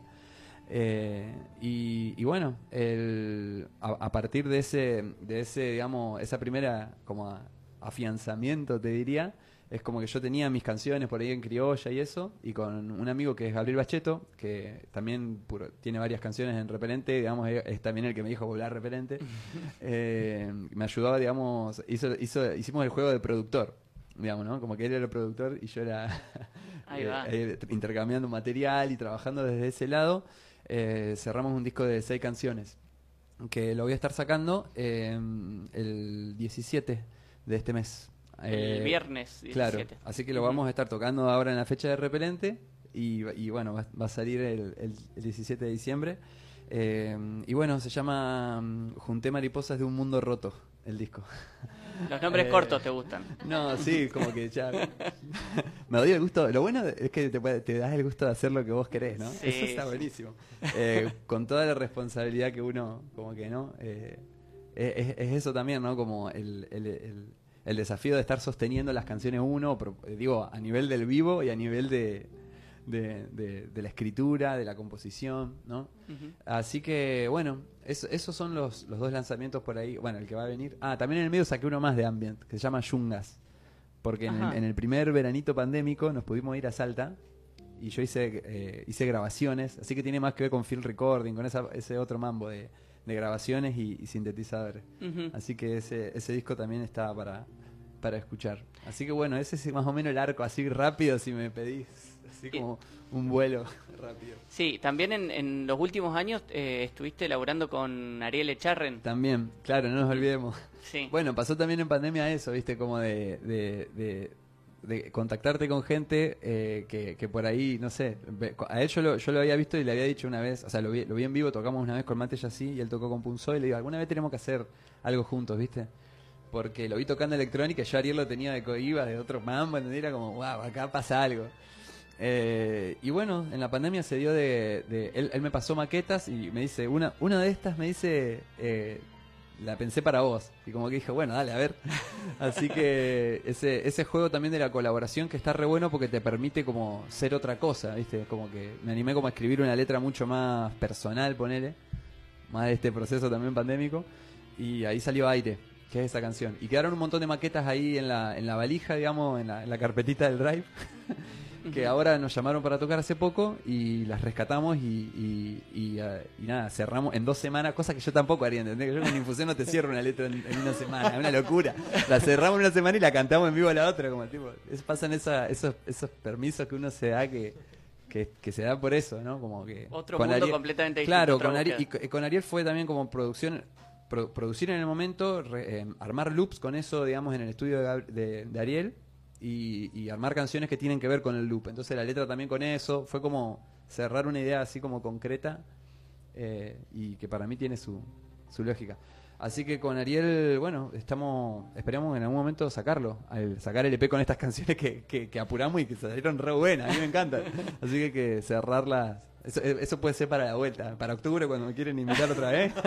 Eh, y, y bueno, el, a, a partir de ese, de ese, digamos, esa primera como a- afianzamiento, te diría, es como que yo tenía mis canciones por ahí en criolla y eso, y con un amigo que es Gabriel Bacheto, que también puro- tiene varias canciones en Repelente, digamos, es, es también el que me dijo volar Repelente, <laughs> eh, me ayudaba, digamos, hizo, hizo, hicimos el juego de productor, digamos, ¿no? Como que él era el productor y yo era <laughs> <laughs> eh, eh, intercambiando material y trabajando desde ese lado, eh, cerramos un disco de seis canciones que lo voy a estar sacando eh, el 17 de este mes.
El viernes
Claro,
17.
así que lo vamos a estar tocando ahora en la fecha de Repelente y, y bueno, va, va a salir el, el- el 17 de diciembre. Eh, y bueno, se llama mm, Junté mariposas de un mundo roto, el disco. <laughs>
Los nombres
Eh,
cortos te gustan.
No, sí, como que ya. <laughs> me doy el gusto. Lo bueno es que te, te das el gusto de hacer lo que vos querés, ¿no?
Sí,
Eso está
sí.
buenísimo. Eh, con toda la responsabilidad que uno, como que, ¿no? Eh, es, es eso también, ¿no? Como el, el- el- el desafío de estar sosteniendo las canciones uno, pero, digo, a nivel del vivo y a nivel de, de, de- de la escritura, de la composición, ¿no? Así que, bueno, eso- esos son los, los dos lanzamientos por ahí. Bueno, el que va a venir. Ah, también en el medio saqué uno más de Ambient, que se llama Yungas. Porque en el, en el primer veranito pandémico nos pudimos ir a Salta y yo hice, eh, hice grabaciones, así que tiene más que ver con field recording, con esa- ese otro mambo de, de grabaciones y, y sintetizadores. Así que ese, ese disco también está para, para escuchar. Así que bueno, ese es más o menos el arco, así rápido si me pedís, así como un vuelo <laughs> rápido.
Sí, también en, en los últimos años eh, estuviste laburando con Ariel Echarren.
También, claro, no nos olvidemos.
Sí.
Bueno, pasó también en pandemia eso, viste, como de, de, de- de contactarte con gente eh, que, que por ahí, no sé, a él yo lo, yo lo había visto y le había dicho una vez, o sea, lo vi, lo vi en vivo, tocamos una vez con Mate así y él tocó con Punzo y le digo, alguna vez tenemos que hacer algo juntos, viste. Porque lo vi tocando electrónica, yo Ariel lo tenía de coiba, de otro mambo, ¿entendés? Era como, wow, acá pasa algo. Eh, y bueno, en la pandemia se dio de... él me pasó maquetas y me dice, una, una de estas me dice, eh, la pensé para vos. Y como que dije, bueno, dale, a ver. <laughs> Así que ese, ese juego también de la colaboración que está re bueno porque te permite como ser otra cosa, ¿viste? Como que me animé como a escribir una letra mucho más personal, ponele. Más de este proceso también pandémico. Y ahí salió Aire, que es esa canción. Y quedaron un montón de maquetas ahí en la, en la valija, digamos, en la, en la carpetita del drive. <laughs> que ahora nos llamaron para tocar hace poco y las rescatamos y, y, y, eh, y nada, cerramos en dos semanas, cosa que yo tampoco haría, ¿entendés? Que yo con Infusión no te cierro una letra en, en una semana, es una locura. La cerramos en una semana y la cantamos en vivo a la otra, como tipo, es, pasan esa, esos, esos permisos que uno se da que, que, que se da por eso, ¿no? Como que
Otro mundo completamente distinto,
Claro, con Ariel, y con Ariel fue también como producción, pro- producir en el momento, re- eh, armar loops con eso, digamos, en el estudio de, Gab- de- de Ariel y, y armar canciones que tienen que ver con el loop. Entonces la letra también con eso, fue como cerrar una idea así como concreta eh, y que para mí tiene su, su lógica. Así que con Ariel, bueno, estamos, esperamos en algún momento sacarlo, al sacar el EP con estas <laughs> canciones que, que, que apuramos y que salieron re buenas, a mí me encantan. Así que que cerrarlas. Eso, eso puede ser para la vuelta, para octubre cuando me quieren invitar otra vez. <laughs>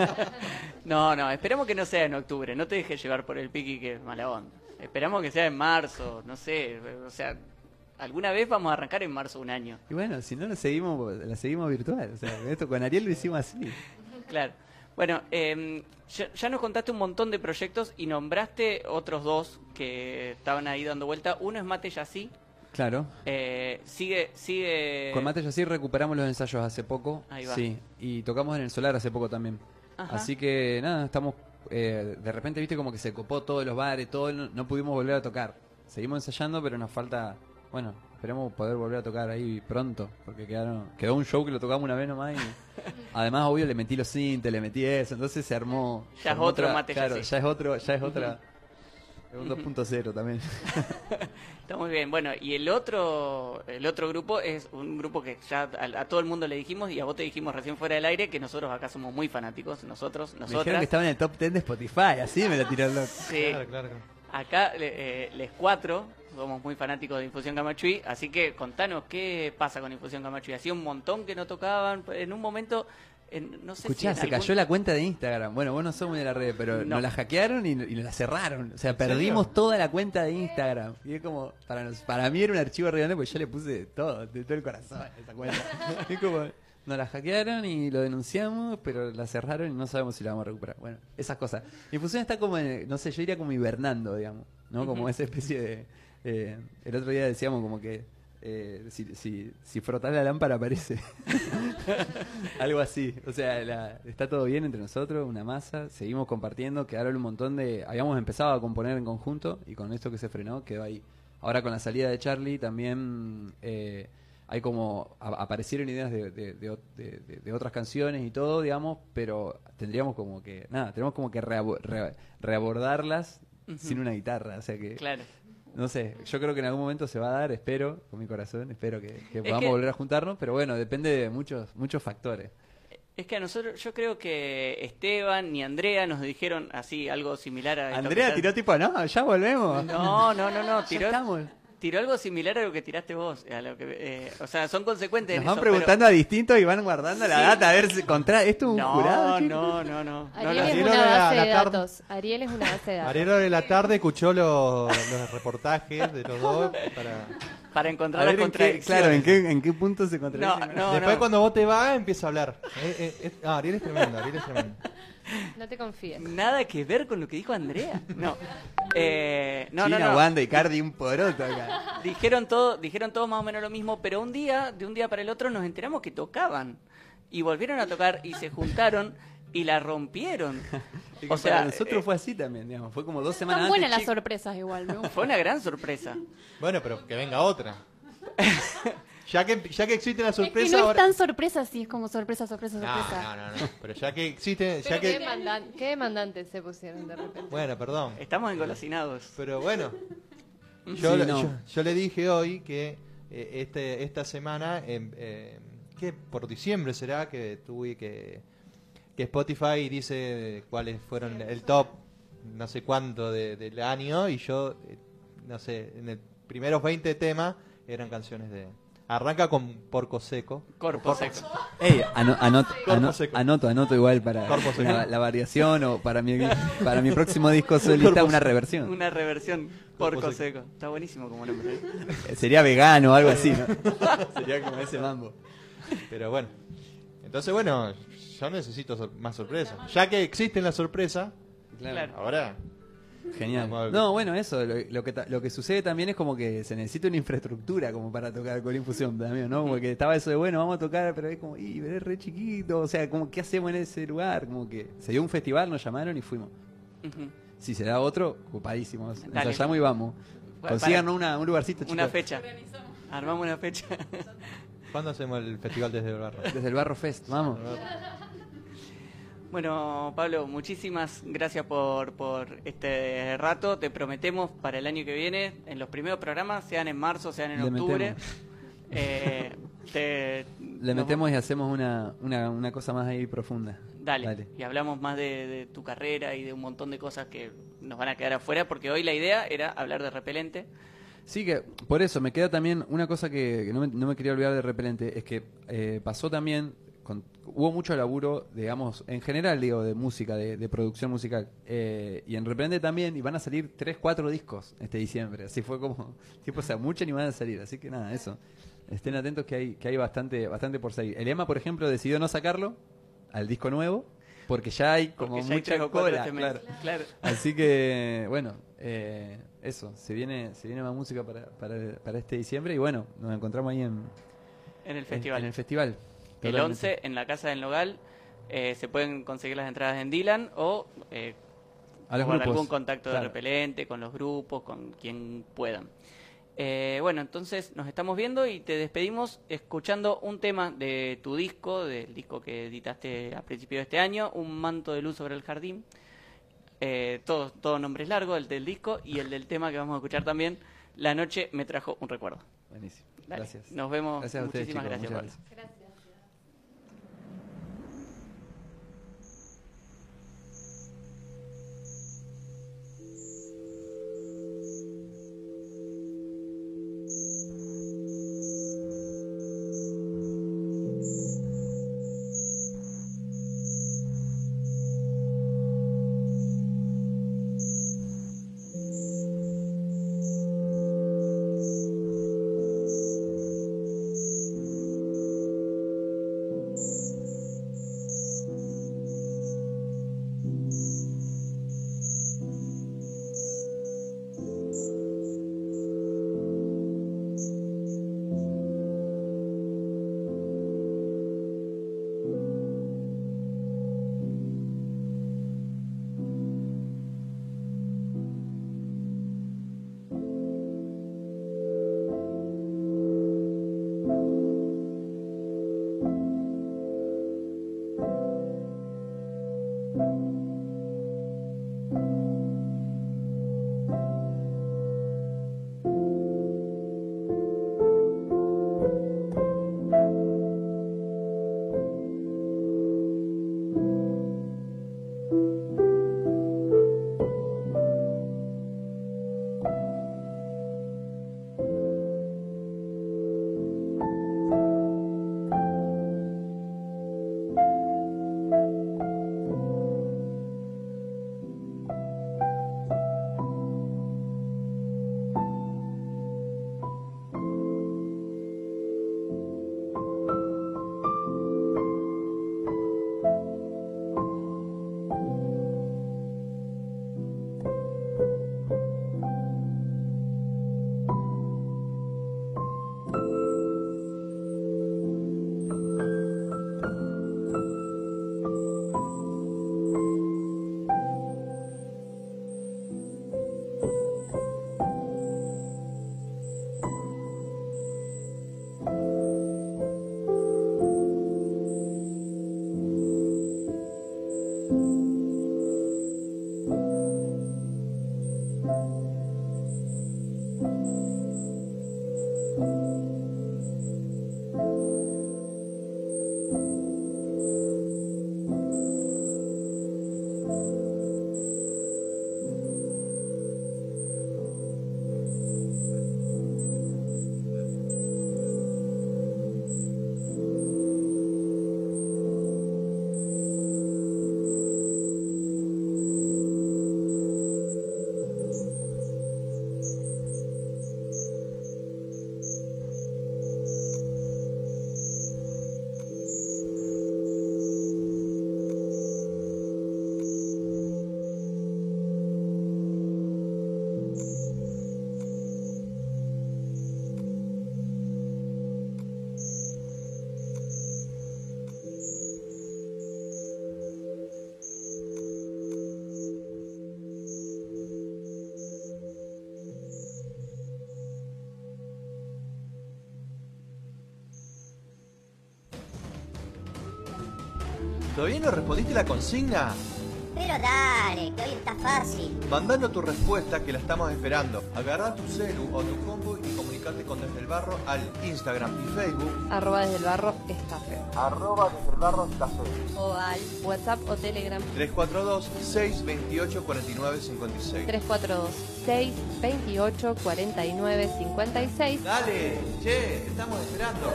No, no, esperemos que no sea en octubre. No te dejes llevar por el piqui que es mala onda. Esperamos que sea en marzo, no sé. O sea, alguna vez vamos a arrancar en marzo un año.
Y bueno, si no, lo seguimos, la seguimos virtual. O sea, esto con Ariel lo hicimos así.
Claro. Bueno, eh, ya, ya nos contaste un montón de proyectos y nombraste otros dos que estaban ahí dando vuelta. Uno es Mate Yassi.
Claro.
Eh, sigue, sigue.
Con Mate así recuperamos los ensayos hace poco.
Ahí va.
Sí, y tocamos en el Solar hace poco también.
Ajá.
Así que nada, estamos. Eh, de repente, viste, como que se copó todos los bares, todo. No, no pudimos volver a tocar. Seguimos ensayando, pero nos falta. Bueno, esperemos poder volver a tocar ahí pronto. Porque quedaron, quedó un show que lo tocamos una vez nomás. Y <laughs> además, obvio, le metí los cintes, le metí eso. Entonces se armó.
Ya es
armó
otro
otra-
Mate
Claro, ya es otro, ya es otra. Un 2.0 también. <laughs>
Está muy bien. Bueno, y el otro, el otro grupo es un grupo que ya a, a todo el mundo le dijimos y a vos te dijimos recién fuera del aire que nosotros acá somos muy fanáticos, nosotros,
Me dijeron que estaba en el top 10 de Spotify, así me la tiró el loco.
Sí. Acá, le- eh, les cuatro, somos muy fanáticos de Infusión Camachuí, así que contanos qué pasa con Infusión Camachuí. Hacía un montón que no tocaban, en un momento, en- no sé
Escuchá,
si...
se
algún-
cayó la cuenta de Instagram. Bueno, vos no sos muy de la red, pero
No.
nos la hackearon y, y nos la cerraron. O sea, perdimos toda la cuenta de Instagram. Y es como, para nos, para mí era un archivo re grande porque yo le puse todo, de todo el corazón a esa cuenta. <laughs> es como, nos la hackearon y lo denunciamos, pero la cerraron y no sabemos si la vamos a recuperar. Bueno, esas cosas. Infusión está como, en- no sé, yo diría como hibernando, digamos. ¿No? Como esa especie de... eh, el otro día decíamos como que... eh, si, si, si frotas la lámpara aparece. <laughs> Algo así. O sea, la- está todo bien entre nosotros, una masa. Seguimos compartiendo. Quedaron un montón de. Habíamos empezado a componer en conjunto y con esto que se frenó quedó ahí. Ahora con la salida de Charlie también eh, hay como. a- aparecieron ideas de, de- de ot- de- de- de otras canciones y todo, digamos, pero tendríamos como que. Nada, tenemos como que reabo- re- reabordarlas sin una guitarra. O sea que.
Claro.
No sé, yo creo que en algún momento se va a dar, espero, con mi corazón, espero que, que podamos
que-
volver a juntarnos, pero bueno, depende de muchos muchos factores.
Es que a nosotros, yo creo que Esteban y Andrea nos dijeron así algo similar a...
Andrea tiró tipo, no, ya volvemos.
No, no, no, no, <laughs>
Ya
tiró,
estamos.
Tiró algo similar a lo que tiraste vos. A lo que, eh, o sea, son consecuentes
Nos
en
van
eso,
preguntando a distintos y van guardando la data a ver si contra esto es un
No,
jurado.
no, no, no.
Ariel
no,
es
Ariel
una base
la
de
tarde-
datos. Ariel es una base de datos.
Ariel de la tarde escuchó los, los reportajes de los dos para...
Para encontrar las contradicciones.
claro, ¿en qué, en qué punto se contradicen.
No, no,
Después
no.
cuando vos te vas empieza a hablar. Eh, eh, eh, ah, Ariel es tremendo, Ariel es tremendo.
No te confíes.
Nada que ver con lo que dijo Andrea. No. Eh, no, no,
China,
no.
Wanda y Cardi un poroto acá.
Dijeron todo, dijeron todo más o menos lo mismo, pero un día, de un día para el otro, nos enteramos que tocaban. Y volvieron a tocar y se juntaron y la rompieron. <laughs> O sea,
para nosotros
eh,
fue así también, digamos. Fue como dos semanas
buenas
antes.
las sorpresas igual, me gusta.
fue una gran sorpresa.
Bueno, pero que venga otra. <laughs> Ya que, ya que existe la
Es que
sorpresa
no es tan sorpresa así, es como sorpresa, sorpresa,
No,
sorpresa.
no, no, no. Pero ya que existe... Ya
Pero qué,
que...
demandan- qué demandantes se pusieron de repente.
Bueno, perdón.
Estamos engolosinados.
Pero bueno, <laughs>
Sí,
yo,
no.
yo, yo le dije hoy que eh, este, esta semana, em, eh, que por diciembre será que tuve que, que Spotify dice cuáles fueron el top, no sé cuánto de- del año, y yo, eh, no sé, en el primeros 20 temas eran canciones de... Arranca con Porco Seco.
Corpo seco.
Ey, ano- anot-
seco.
anoto, anoto igual para la, la variación o para mi, para mi próximo disco <laughs> solista una reversión.
Una reversión porco
Corpo
seco. Está buenísimo como nombre. <laughs> ¿eh?
Sería vegano o algo así, ¿no? <laughs> Sería como ese mambo.
Pero bueno. Entonces, bueno, yo necesito sor- más sorpresas. Ya que existen las sorpresas,
Claro.
ahora
Genial. No, bueno, eso, lo, lo que, ta- lo que sucede también es como que se necesita una infraestructura como para tocar con infusión también, ¿no? Porque estaba eso de, bueno, vamos a tocar, pero es como, y pero es re chiquito, o sea, como, ¿qué hacemos en ese lugar? Como que se dio un festival, nos llamaron y fuimos. Si se da otro, ocupadísimos.
Dale.
Ensayamos y vamos.
Bueno,
Consigan
para-
una, un lugarcito, chicos.
Una fecha. Armamos una fecha.
¿Cuándo hacemos el festival desde el barro?
Desde el Barro Fest, vamos.
Bueno, Pablo, muchísimas gracias por, por este rato. Te prometemos para el año que viene, en los primeros programas, sean en marzo, sean en
Le
octubre. eh, te- <laughs>
Le
nos-
metemos y hacemos una, una, una cosa más ahí profunda.
Dale, y hablamos más de, de tu carrera y de un montón de cosas que nos van a quedar afuera, porque hoy la idea era hablar de repelente.
Sí, que por eso me queda también una cosa que, que no, me, no me quería olvidar de repelente, es que eh, pasó también, con- hubo mucho laburo, digamos, en general, digo, de música, de, de producción musical, eh, y en repelente también, y van a salir tres, cuatro discos este diciembre, así fue como, <laughs> tipo, o sea, muchos ni van a salir, así que nada, eso. Estén atentos que hay, que hay bastante, bastante por salir. El EMA, por ejemplo, decidió no sacarlo al disco nuevo, porque ya hay como
ya hay
mucha
cuatro
cola,
este
claro.
Claro.
Así que, bueno, eh, eso, se viene, se viene más música para, para, para este diciembre y bueno, nos encontramos ahí en,
En el festival.
En, el festival.
El
Totalmente.
11 en la Casa del Nogal. eh, se pueden conseguir las entradas en Dylan o eh,
A los
con
grupos,
algún contacto
claro.
de repelente, con los grupos, con quien puedan. Eh, bueno, entonces nos estamos viendo y te despedimos escuchando un tema de tu disco, del disco que editaste a principio de este año, Un manto de luz sobre el jardín. Eh, todo, todo nombre es largo, el del disco y el del tema que vamos a escuchar también, La noche me trajo un recuerdo.
Buenísimo.
Dale,
Gracias.
Nos vemos.
Gracias a ustedes,
Muchísimas
chicos,
gracias,
¿Todavía no respondiste la consigna?
Pero dale, que hoy está fácil.
Mandanos tu respuesta que la estamos esperando. Agarra tu celu o tu combo y comunicate con Desde el Barro al Instagram y Facebook.
Arroba desde el barro estafe.
Arroba desde el barro café.
O al WhatsApp o Telegram
342-628-4956.
342 628 49 56.
Dale, che, te estamos esperando.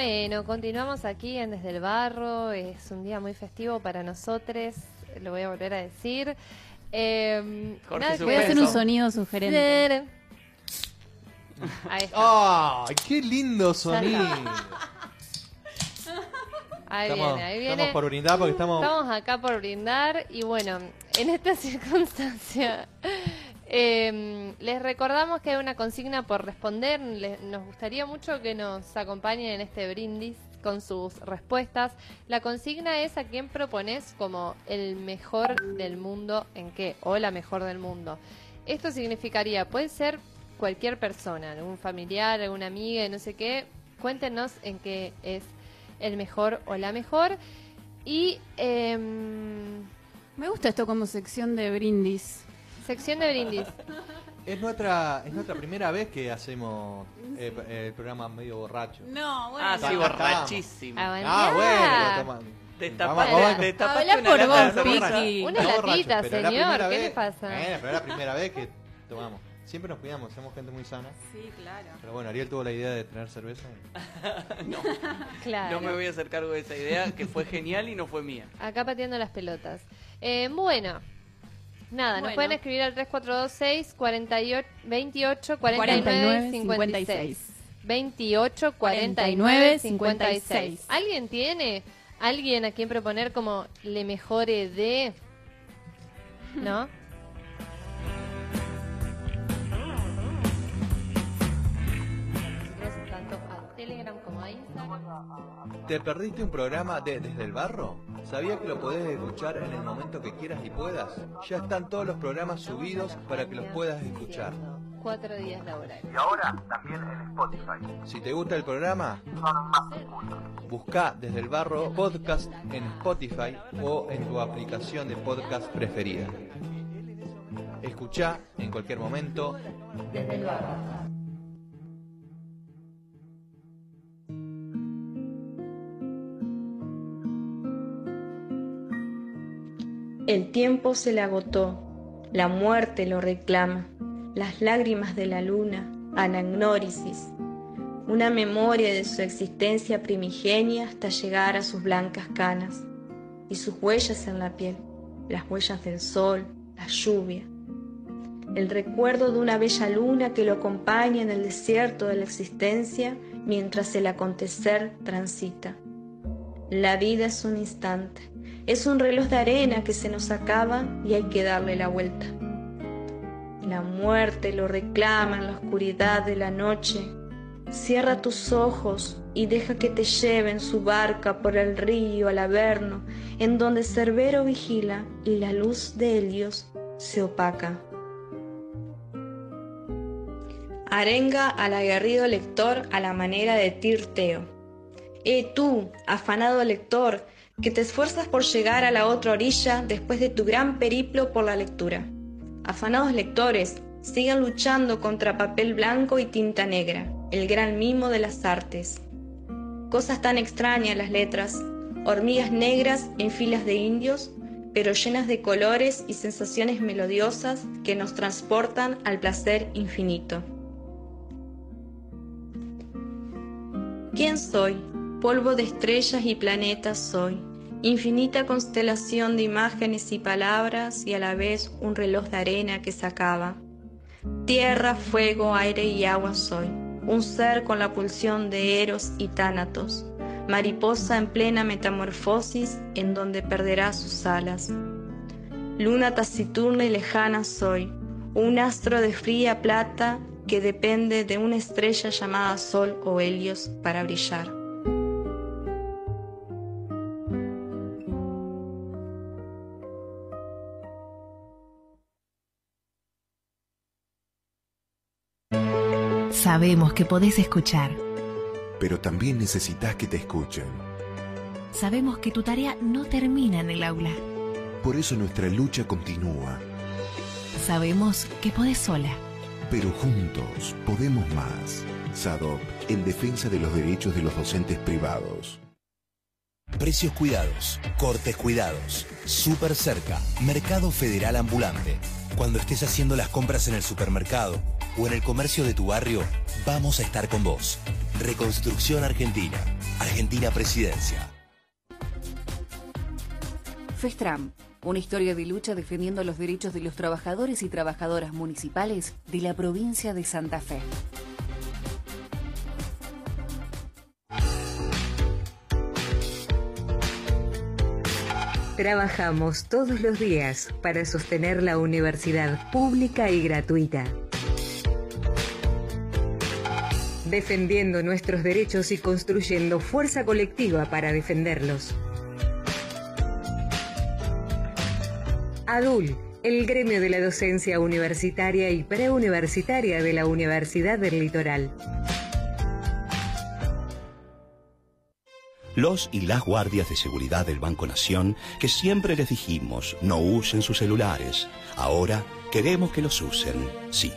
Bueno, continuamos aquí en Desde el Barro. Es un día muy festivo para nosotros. Lo voy a volver a decir. Eh,
Jorge
nada
Voy a hacer un sonido sugerente.
Ahí está.
¡Ay, qué lindo sonido!
Ahí
estamos,
viene, ahí viene.
estamos por brindar porque estamos...
Estamos acá por brindar y bueno, en esta <laughs> circunstancia eh, les recordamos que hay una consigna por responder. Le- nos gustaría mucho que nos acompañen en este brindis con sus respuestas. La consigna es a quién propones como el mejor del mundo en qué o la mejor del mundo. Esto significaría, puede ser cualquier persona, algún familiar, alguna amiga, no sé qué. Cuéntenos en qué es el mejor o la mejor. Y em,
Me gusta esto como sección de brindis.
Sección de brindis. <laughs>
Es nuestra, es nuestra primera vez que hacemos eh, el programa medio borracho.
No,
Ah, sí, borrachísimo.
Ah, bueno, toma-
Destapaste-
Vamos,
destapaste
Habla
una
por
lata
vos,
latita, señor, ¿qué
vez-
le pasa?
Bueno, pero es la primera vez que tomamos. Siempre nos cuidamos, somos gente muy sana.
Sí, claro.
Pero bueno, Ariel tuvo la idea de tener cerveza. <laughs>
no, <laughs>
Claro.
no me voy a hacer cargo de esa idea que fue genial y no fue mía.
Acá pateando las pelotas. Eh, bueno, nada, nos
Bueno.
pueden escribir al 3426 48 28 49
49
56.
56.
28 49 56. ¿Alguien tiene alguien a quien proponer como le mejore de ¿No? Nosotros tanto a Telegram como a Instagram.
¿Te perdiste un programa de Desde el Barro? ¿Sabías que lo podés escuchar en el momento que quieras y puedas? Ya están todos los programas subidos para que los puedas escuchar.
Cuatro días laborales.
Y ahora también en Spotify.
Si te gusta el programa, busca Desde el Barro Podcast en Spotify o en tu aplicación de podcast preferida. Escucha en cualquier momento
Desde el barro.
El tiempo se le agotó, la muerte lo reclama, las lágrimas de la luna, anagnórisis, una memoria de su existencia primigenia hasta llegar a sus blancas canas y sus huellas en la piel, las huellas del sol, la lluvia, el recuerdo de una bella luna que lo acompaña en el desierto de la existencia mientras el acontecer transita. La vida es un instante, es un reloj de arena que se nos acaba y hay que darle la vuelta. La muerte lo reclama en la oscuridad de la noche. Cierra tus ojos y deja que te lleve en su barca por el río al Averno, en donde Cerbero vigila y la luz de Helios se opaca. Arenga al aguerrido lector a la manera de Tirteo. Eh tú, afanado lector, que te esfuerzas por llegar a la otra orilla después de tu gran periplo por la lectura. Afanados lectores, sigan luchando contra papel blanco y tinta negra, el gran mimo de las artes. Cosas tan extrañas las letras, hormigas negras en filas de indios, pero llenas de colores y sensaciones melodiosas que nos transportan al placer infinito. ¿Quién soy? Polvo de estrellas y planetas soy, infinita constelación de imágenes y palabras y a la vez un reloj de arena que se acaba. Tierra, fuego, aire y agua soy. Un ser con la pulsión de Eros y Tánatos. Mariposa en plena metamorfosis en donde perderá sus alas. Luna taciturna y lejana soy. Un astro de fría plata que depende de una estrella llamada Sol o Helios para brillar.
Sabemos que podés escuchar.
Pero también necesitas que te escuchen.
Sabemos que tu tarea no termina en el aula.
Por eso nuestra lucha continúa.
Sabemos que podés sola.
Pero juntos podemos más. SADOP, en defensa de los derechos de los docentes privados.
Precios cuidados, cortes cuidados, súper cerca, Mercado Federal Ambulante. Cuando estés haciendo las compras en el supermercado o en el comercio de tu barrio, vamos a estar con vos. Reconstrucción Argentina, Argentina Presidencia.
FESTRAM, una historia de lucha defendiendo los derechos de los trabajadores y trabajadoras municipales de la provincia de Santa Fe.
Trabajamos todos los días para sostener la universidad pública y gratuita. Defendiendo nuestros derechos y construyendo fuerza colectiva para defenderlos. ADUL, el gremio de la docencia universitaria y preuniversitaria de la Universidad del Litoral.
Los y las guardias de seguridad del Banco Nación, que siempre les dijimos no usen sus celulares, ahora queremos que los usen. Sí,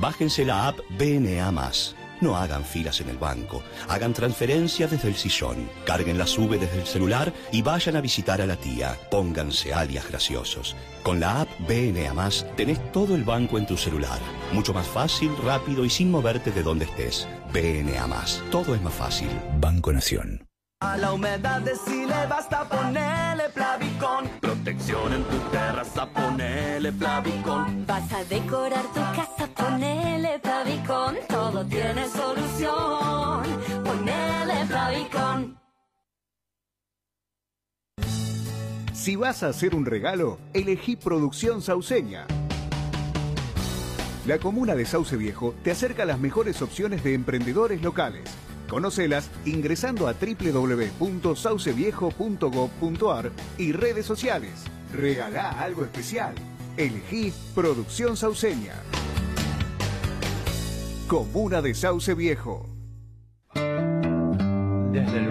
bájense la app BNA. No hagan filas en el banco, hagan transferencias desde el sillón, carguen la sube desde el celular y vayan a visitar a la tía. Pónganse alias graciosos. Con la app BNA tenés todo el banco en tu celular. Mucho más fácil, rápido y sin moverte de donde estés. BNA Todo es más fácil. Banco Nación.
A la humedad de basta ponerle Plavicón. Protección en tu terraza, ponele Plavicón.
Vas a decorar tu casa, ponele Plavicón. Todo tiene solución, ponele Plavicón.
Si vas a hacer un regalo, elegí Producción Sauceña. La comuna de Sauce Viejo te acerca las mejores opciones de emprendedores locales. Conocelas ingresando a www.sauceviejo.gov.ar y redes sociales. Regalá algo especial. Elegí Producción Sauceña. Comuna de Sauce Viejo.
Desde el.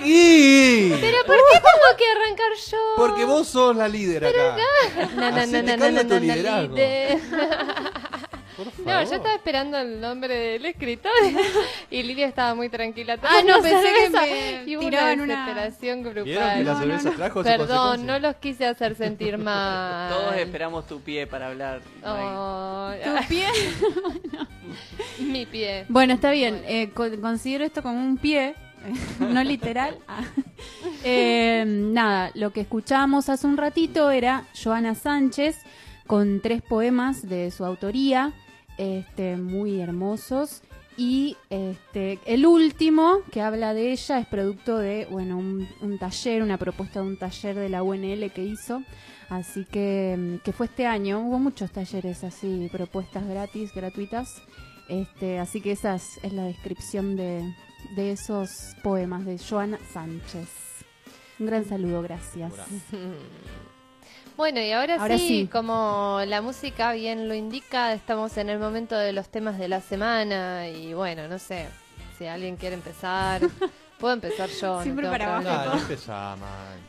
¡Maggie!
¿Pero por qué tengo que arrancar yo?
Porque vos sos la líder
Pero
acá.
no, no, no,
Hacete
no, no,
cargo
no,
tu
no, no,
liderazgo.
líder. <laughs>
Por
No,
favor.
yo estaba esperando el nombre del escritor y Lidia estaba muy tranquila.
Ah, no, pensé que
cerveza
me
y hubo
tiraban
una
una-
desesperación grupal.
¿Vieron que la cerveza trajo su
Perdón,
consecuencia?
no los quise hacer sentir <laughs> mal.
Todos esperamos tu pie para hablar.
Oh,
¿Tu <laughs> pie?
Mi pie.
Bueno, está bien. eh, co- considero esto como un pie, <laughs> no literal. Ah. <laughs> Eh, nada, lo que escuchábamos hace un ratito era Joana Sánchez con tres poemas de su autoría, este, muy hermosos. Y este, el último que habla de ella es producto de bueno un, taller, una propuesta de un taller de la UNL que hizo. Así que, mm, que fue este año. Hubo muchos talleres así, propuestas gratis, gratuitas. Este, así que esa es, es la descripción de, de esos poemas de Joana Sánchez. Un gran saludo, gracias. <laughs>
Bueno, y ahora,
Ahora
sí,
sí.
como la música bien lo indica, estamos en el momento de los temas de la semana y bueno, no sé, si alguien quiere empezar, <laughs> puedo empezar yo. no
Siempre
tengo
para abajo
empezá.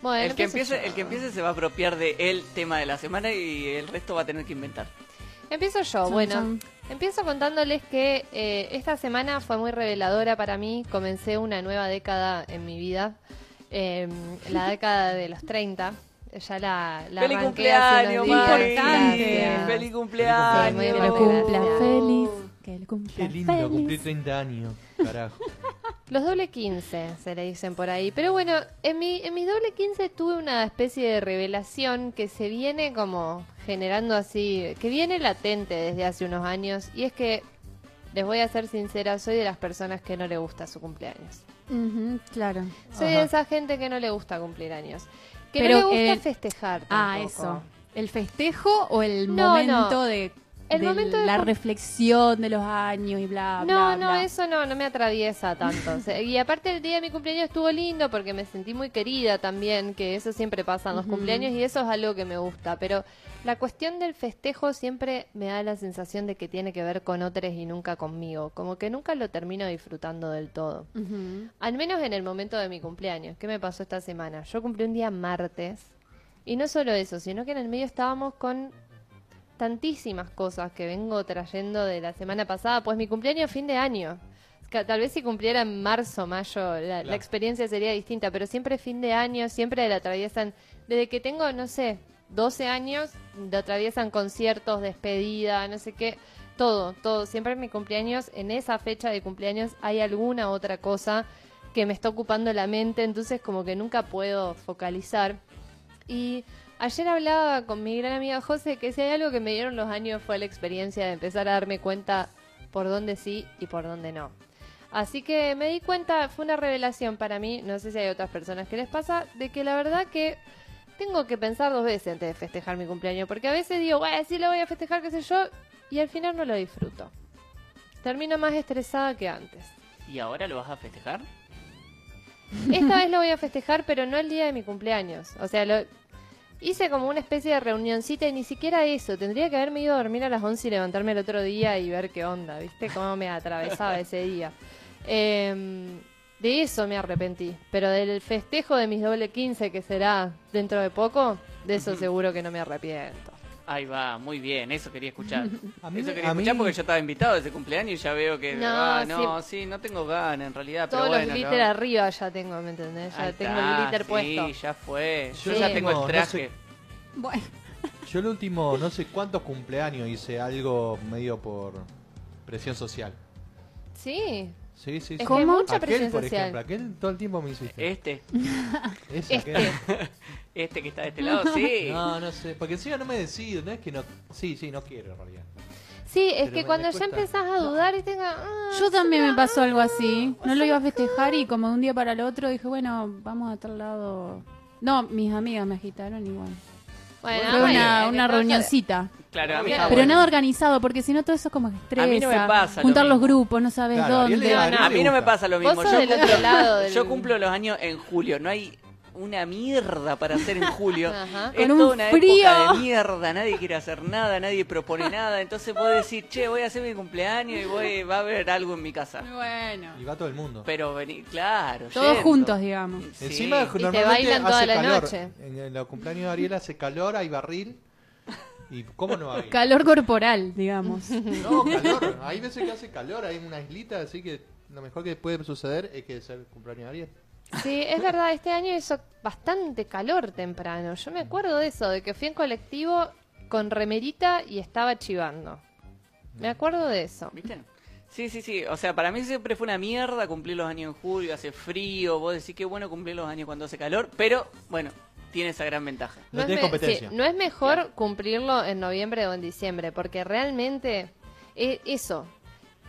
Bueno,
el, que empiece,
yo.
el que empiece se va a apropiar de el tema de la semana y el resto va a tener que inventar.
Empiezo yo, bueno. Empiezo contándoles que eh, esta semana fue muy reveladora para mí. Comencé una nueva década en mi vida, eh, la <laughs> década de los 30. Ya la, la
¡Feliz cumpleaños!
Gracias.
¡Feliz
Sí,
cumpleaños!
muy
Que lo cumpla feliz. Que lo cumpla
Qué lindo
feliz.
cumplir 30 años, carajo.
Los doble 15 se le dicen por ahí. Pero bueno, en mi, en mi doble 15 tuve una especie de revelación que se viene como generando así, que viene latente desde hace unos años. Y es que, les voy a ser sincera, soy de las personas que no le gusta su cumpleaños.
Claro.
Soy de esa gente que no le gusta cumplir años. Que
Pero,
no le gusta festejar.
Ah, eso. ¿El festejo o el
No,
momento
no.
de,
El
de
momento de
la reflexión de los años y bla,
No,
bla,
no,
bla?
eso no, no me atraviesa tanto. <laughs> Y aparte el día de mi cumpleaños estuvo lindo porque me sentí muy querida también, que eso siempre pasa en los cumpleaños y eso es algo que me gusta. Pero la cuestión del festejo siempre me da la sensación de que tiene que ver con otros y nunca conmigo. Como que nunca lo termino disfrutando del todo. Al menos en el momento de mi cumpleaños. ¿Qué me pasó esta semana? Yo cumplí un día martes. Y no solo eso, sino que en el medio estábamos con tantísimas cosas que vengo trayendo de la semana pasada. Pues mi cumpleaños fin de año. Tal vez si cumpliera en marzo, mayo, la, la experiencia sería distinta, pero siempre fin de año, siempre la atraviesan. Desde que tengo, no sé, 12 años, lo atraviesan conciertos, despedida, no sé qué. Todo, todo. Siempre en mi cumpleaños, en esa fecha de cumpleaños, hay alguna otra cosa que me está ocupando la mente, entonces como que nunca puedo focalizar. Y ayer hablaba con mi gran amiga José que si hay algo que me dieron los años fue la experiencia de empezar a darme cuenta por dónde sí y por dónde no. Así que me di cuenta, fue una revelación para mí, no sé si hay otras personas que les pasa, de que la verdad que tengo que pensar dos veces antes de festejar mi cumpleaños, porque a veces digo, bueno, sí lo voy a festejar, qué sé yo, y al final no lo disfruto. Termino más estresada que antes.
¿Y ahora lo vas a festejar?
Esta vez lo voy a festejar, pero no el día de mi cumpleaños. O sea, lo hice como una especie de reunioncita y ni siquiera eso. Tendría que haberme ido a dormir a las 11 y levantarme el otro día y ver qué onda, ¿viste? Cómo me atravesaba ese día. Em, de eso me arrepentí. Pero del festejo de mis doble 15, que será dentro de poco, de eso seguro que no me arrepiento.
Ahí va, muy bien, eso quería escuchar. <laughs>
A mí
eso quería
a mí-
escuchar porque yo estaba invitado a ese cumpleaños y ya veo que.
No,
ah, no, sí. no tengo ganas en realidad.
Todos
pero
los
bueno,
glitter
no.
arriba ya tengo, ¿me entendés? Ya
Ahí
tengo
está,
el glitter
sí,
puesto.
ya fue. Yo
Sí.
ya tengo
No,
el
no
traje.
sé.
Bueno.
Yo el último, no sé cuántos cumpleaños hice algo medio por presión social.
Sí.
Sí, sí,
Es
sí.
que hay mucha
aquel,
presión
por
social.
ejemplo, aquel todo el tiempo me hiciste.
Este. <laughs>
Este.
aquel. <laughs>
Este que está de este lado, sí. <laughs>
No, no sé, porque encima no me decido, no es que no... Sí, sí, no quiero en realidad.
Sí, es
Pero
que
me-
cuando
me
ya
cuesta.
empezás a dudar y tenga... ah,
Yo también me pasó algo así. No lo iba a festejar y como de un día para el otro dije, bueno, vamos a tal lado. No, mis amigas me agitaron igual.
Bueno,
Fue
bueno,
una, una reunioncita.
Claro, a mí
Claro.
Pero
bueno.
nada organizado, porque si no todo eso como que estresa.
A mí no me pasa lo
Juntar los
mismo.
grupos, no sabes
Claro, a Ariel
dónde.
a
mí no me pasa lo mismo. Yo
del
cumplo,
otro lado del-
yo cumplo los años en julio. No hay una mierda para hacer en julio. <laughs>
Ajá.
Es
Con un
toda una
frío.
época de mierda. Nadie quiere hacer nada, nadie propone nada. Entonces vos decís, che, voy a hacer mi cumpleaños y voy, va a haber algo en mi casa.
Bueno.
Y va todo el mundo.
Pero vení, claro.
Todos
yendo.
juntos, digamos.
Sí.
Encima
Y te bailan toda
hace
la
calor.
noche.
En el los cumpleaños de Ariel hace calor, hay barril. ¿Y cómo no hay?
Calor corporal, digamos. <laughs>
No, calor. Hay veces que hace calor, hay una islita, así que lo mejor que puede suceder es que sea el cumpleaños de Ariel.
Sí, es verdad, este año hizo bastante calor temprano. Yo me acuerdo de eso, de que fui en colectivo con remerita y estaba chivando. Me acuerdo de eso.
¿Viste? Sí, sí, sí. O sea, para mí siempre fue una mierda cumplir los años en julio, hace frío. Vos decís que bueno cumplir los años cuando hace calor. Pero, bueno, tiene esa gran ventaja.
No
es
tiene competencia.
sí, no es mejor cumplirlo en noviembre o en diciembre, porque realmente eh, eso,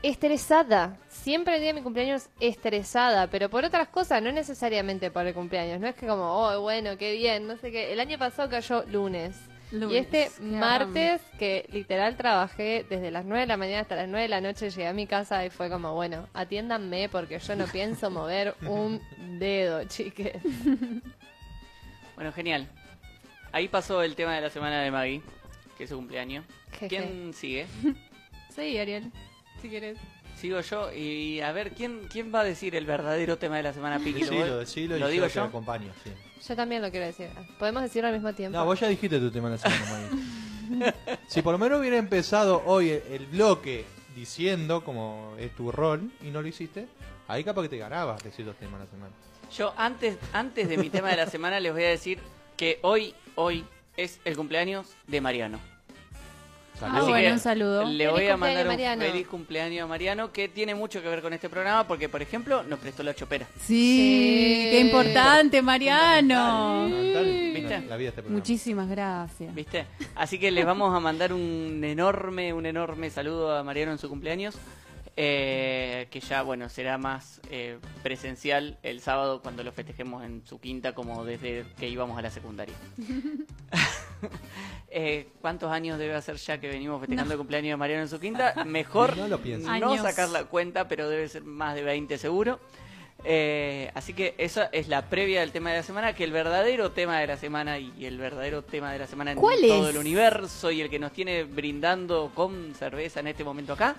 estresada. Siempre el día de mi cumpleaños estresada, pero por otras cosas, no necesariamente por el cumpleaños. No es que como, oh, bueno, qué bien, no sé qué. El año pasado cayó lunes. Y
Lunes,
este
qué
martes, que literal trabajé desde las 9 de la mañana hasta las 9 de la noche, llegué a mi casa y fue como, bueno, atiéndanme porque yo no pienso mover un dedo, chiques. <laughs>
Bueno, genial. Ahí pasó el tema de la semana de Maggie, que es su cumpleaños.
Jeje.
¿Quién sigue? <laughs>
Sí, Ariel, si querés.
Sigo yo y a ver, ¿quién, quién va a decir el verdadero tema de la semana, <laughs> Piqui?
Decilo, decilo y
¿Lo
yo
digo
te
yo?
acompaño. sí.
Yo también lo quiero decir. Podemos decirlo al mismo tiempo.
No, vos ya dijiste tu tema en la semana, Maggie. <laughs> Si por lo menos hubiera empezado hoy el, el bloque diciendo como es tu rol y no lo hiciste, ahí capaz que te ganabas decir dos temas a la semana.
Yo antes, antes de mi tema de la semana les voy a decir que hoy, hoy es el cumpleaños de Mariano.
Ah,
Así
bueno,
que
un saludo.
Le
Feliz
voy a mandar un
Mariano.
feliz cumpleaños a Mariano que tiene mucho que ver con este programa porque, por ejemplo, nos prestó la chopera.
Sí, qué importante, Mariano.
¿Viste?
La vida de este.
Muchísimas gracias.
¿Viste? Así que les vamos a mandar un enorme, un enorme saludo a Mariano en su cumpleaños. Eh, que ya, bueno, será más eh, presencial el sábado cuando lo festejemos en su quinta, como desde que íbamos a la secundaria. <laughs> Eh, ¿Cuántos años debe hacer ya que venimos festejando el cumpleaños de Mariano en su quinta? Mejor
No lo
no sacar la cuenta, pero debe ser más de 20 seguro. Eh, así que esa es la previa del tema de la semana, que el verdadero tema de la semana y el verdadero tema de la semana en
¿Cuál
todo
es?
el universo y el que nos tiene brindando con cerveza en este momento acá,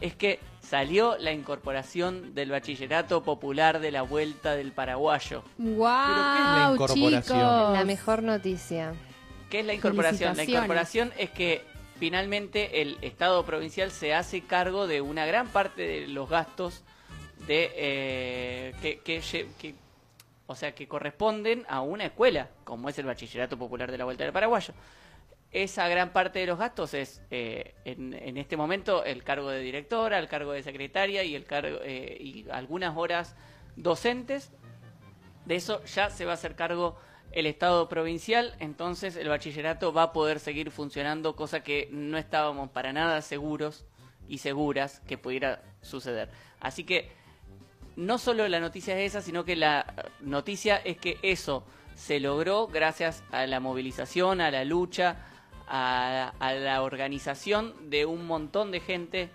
es que salió la incorporación del bachillerato popular de la Vuelta del Paraguayo.
Wow,
incorporación?
chicos.
La mejor noticia.
¿Qué es la incorporación? La incorporación es que finalmente el Estado provincial se hace cargo de una gran parte de los gastos de eh, que, que- o sea que corresponden a una escuela, como es el Bachillerato Popular de la Vuelta del Paraguayo. Esa gran parte de los gastos es eh, en, en este momento el cargo de directora, el cargo de secretaria y el cargo eh, y algunas horas docentes de eso ya se va a hacer cargo el Estado provincial, entonces el bachillerato va a poder seguir funcionando, cosa que no estábamos para nada seguros y seguras que pudiera suceder. Así que no solo la noticia es esa, sino que la noticia es que eso se logró gracias a la movilización, a la lucha, a, a la organización de un montón de gente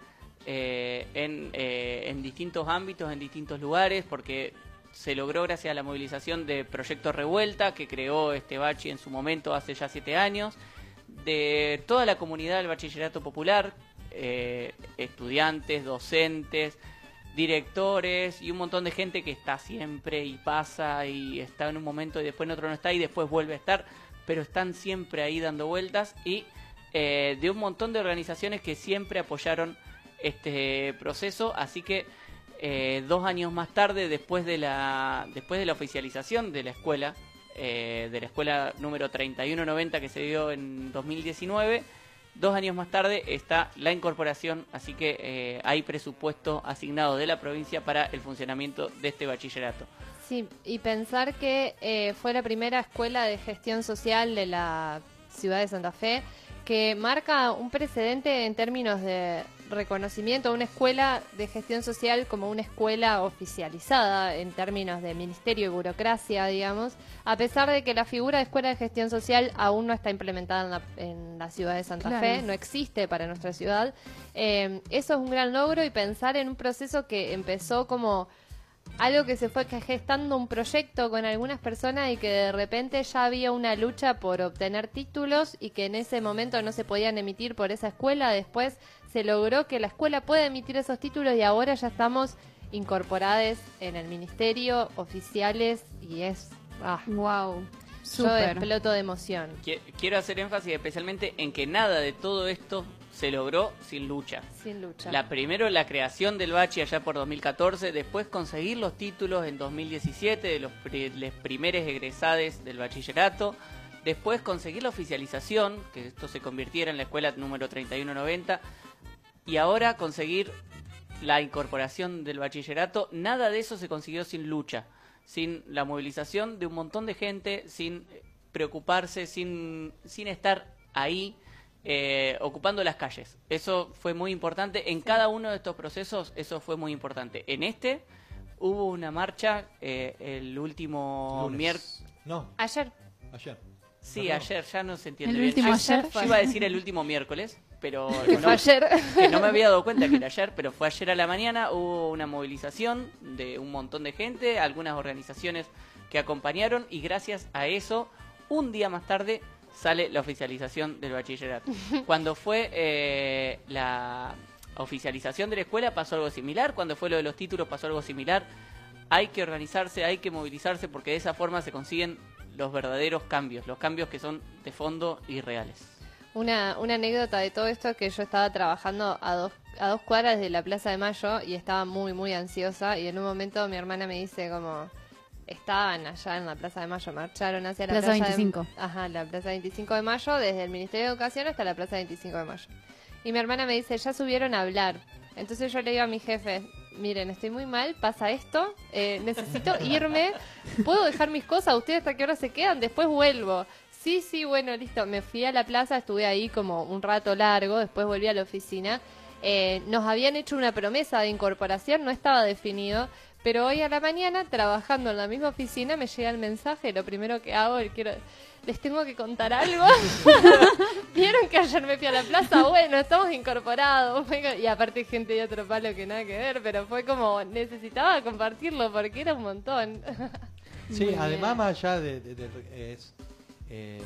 eh, en, eh, en distintos ámbitos, en distintos lugares, porque se logró gracias a la movilización de Proyecto Revuelta, que creó este bachi en su momento hace ya siete años, de toda la comunidad del bachillerato popular, eh, estudiantes, docentes, directores y un montón de gente que está siempre y pasa y está en un momento y después en otro no está y después vuelve a estar, pero están siempre ahí dando vueltas y eh, de un montón de organizaciones que siempre apoyaron este proceso, así que eh, dos años más tarde, después de la después de la oficialización de la escuela, eh, de la escuela número 3190 que se dio en 2019, dos años más tarde está la incorporación, así que eh, hay presupuesto asignado de la provincia para el funcionamiento de este bachillerato.
Sí, y pensar que eh, fue la primera escuela de gestión social de la ciudad de Santa Fe que marca un precedente en términos de reconocimiento a una escuela de gestión social como una escuela oficializada en términos de ministerio y burocracia, digamos, a pesar de que la figura de escuela de gestión social aún no está implementada en la, en la ciudad de Santa
Claro.
Fe, no existe para nuestra ciudad. Eh, eso es un gran logro y pensar en un proceso que empezó como algo que se fue gestando un proyecto con algunas personas y que de repente ya había una lucha por obtener títulos y que en ese momento no se podían emitir por esa escuela. Después se logró que la escuela pueda emitir esos títulos y ahora ya estamos incorporadas en el ministerio, oficiales y es... Ah,
wow,
yo exploto de emoción.
Qui- Quiero hacer énfasis especialmente en que nada de todo esto se logró sin lucha.
Sin lucha.
La primero la creación del bachi allá por 2014, después conseguir los títulos en 2017 de los pri- les primeros egresades del bachillerato, después conseguir la oficialización, que esto se convirtiera en la escuela número 3190, y ahora conseguir la incorporación del bachillerato, nada de eso se consiguió sin lucha, sin la movilización de un montón de gente, sin preocuparse, sin, sin estar ahí eh, ocupando las calles. Eso fue muy importante. En cada uno de estos procesos, eso fue muy importante. En este hubo una marcha eh, el último miércoles.
No,
Ayer.
ayer.
Sí,
No, no.
ayer, ya no se entiende
El
bien.
último
Ayer
ayer fue.
iba a decir el último miércoles, pero <laughs>
Que
no,
fue ayer.
que no me había dado cuenta que era ayer, pero fue ayer a la mañana, hubo una movilización de un montón de gente, algunas organizaciones que acompañaron y gracias a eso, un día más tarde sale la oficialización del bachillerato. Cuando fue eh, la oficialización de la escuela pasó algo similar, cuando fue lo de los títulos pasó algo similar. Hay que organizarse, hay que movilizarse porque de esa forma se consiguen los verdaderos cambios, los cambios que son de fondo y reales.
Una, una anécdota de todo esto es que yo estaba trabajando a dos, a dos cuadras de la Plaza de Mayo y estaba muy, muy ansiosa y en un momento mi hermana me dice como... Estaban allá en la Plaza de Mayo, marcharon hacia la
Plaza
Plaza,
25.
De, ajá, la Plaza 25 de Mayo, desde el Ministerio de Educación hasta la Plaza 25 de Mayo. Y mi hermana me dice, ya subieron a hablar. Entonces yo le digo a mi jefe, miren, estoy muy mal, pasa esto, eh, necesito <laughs> irme, puedo dejar mis cosas, ustedes hasta qué hora se quedan, después vuelvo. Sí, sí, bueno, listo. Me fui a la plaza, estuve ahí como un rato largo, después volví a la oficina. Eh, nos habían hecho una promesa de incorporación, no estaba definido, pero hoy a la mañana, trabajando en la misma oficina, me llega el mensaje. Lo primero que hago, es quiero, les tengo que contar algo. <laughs> ¿Vieron que ayer me fui a la plaza? Bueno, estamos incorporados. Y aparte gente de otro palo que nada que ver, pero fue como necesitaba compartirlo porque era un montón.
Sí, <laughs> además más allá de, de- de- es, eh,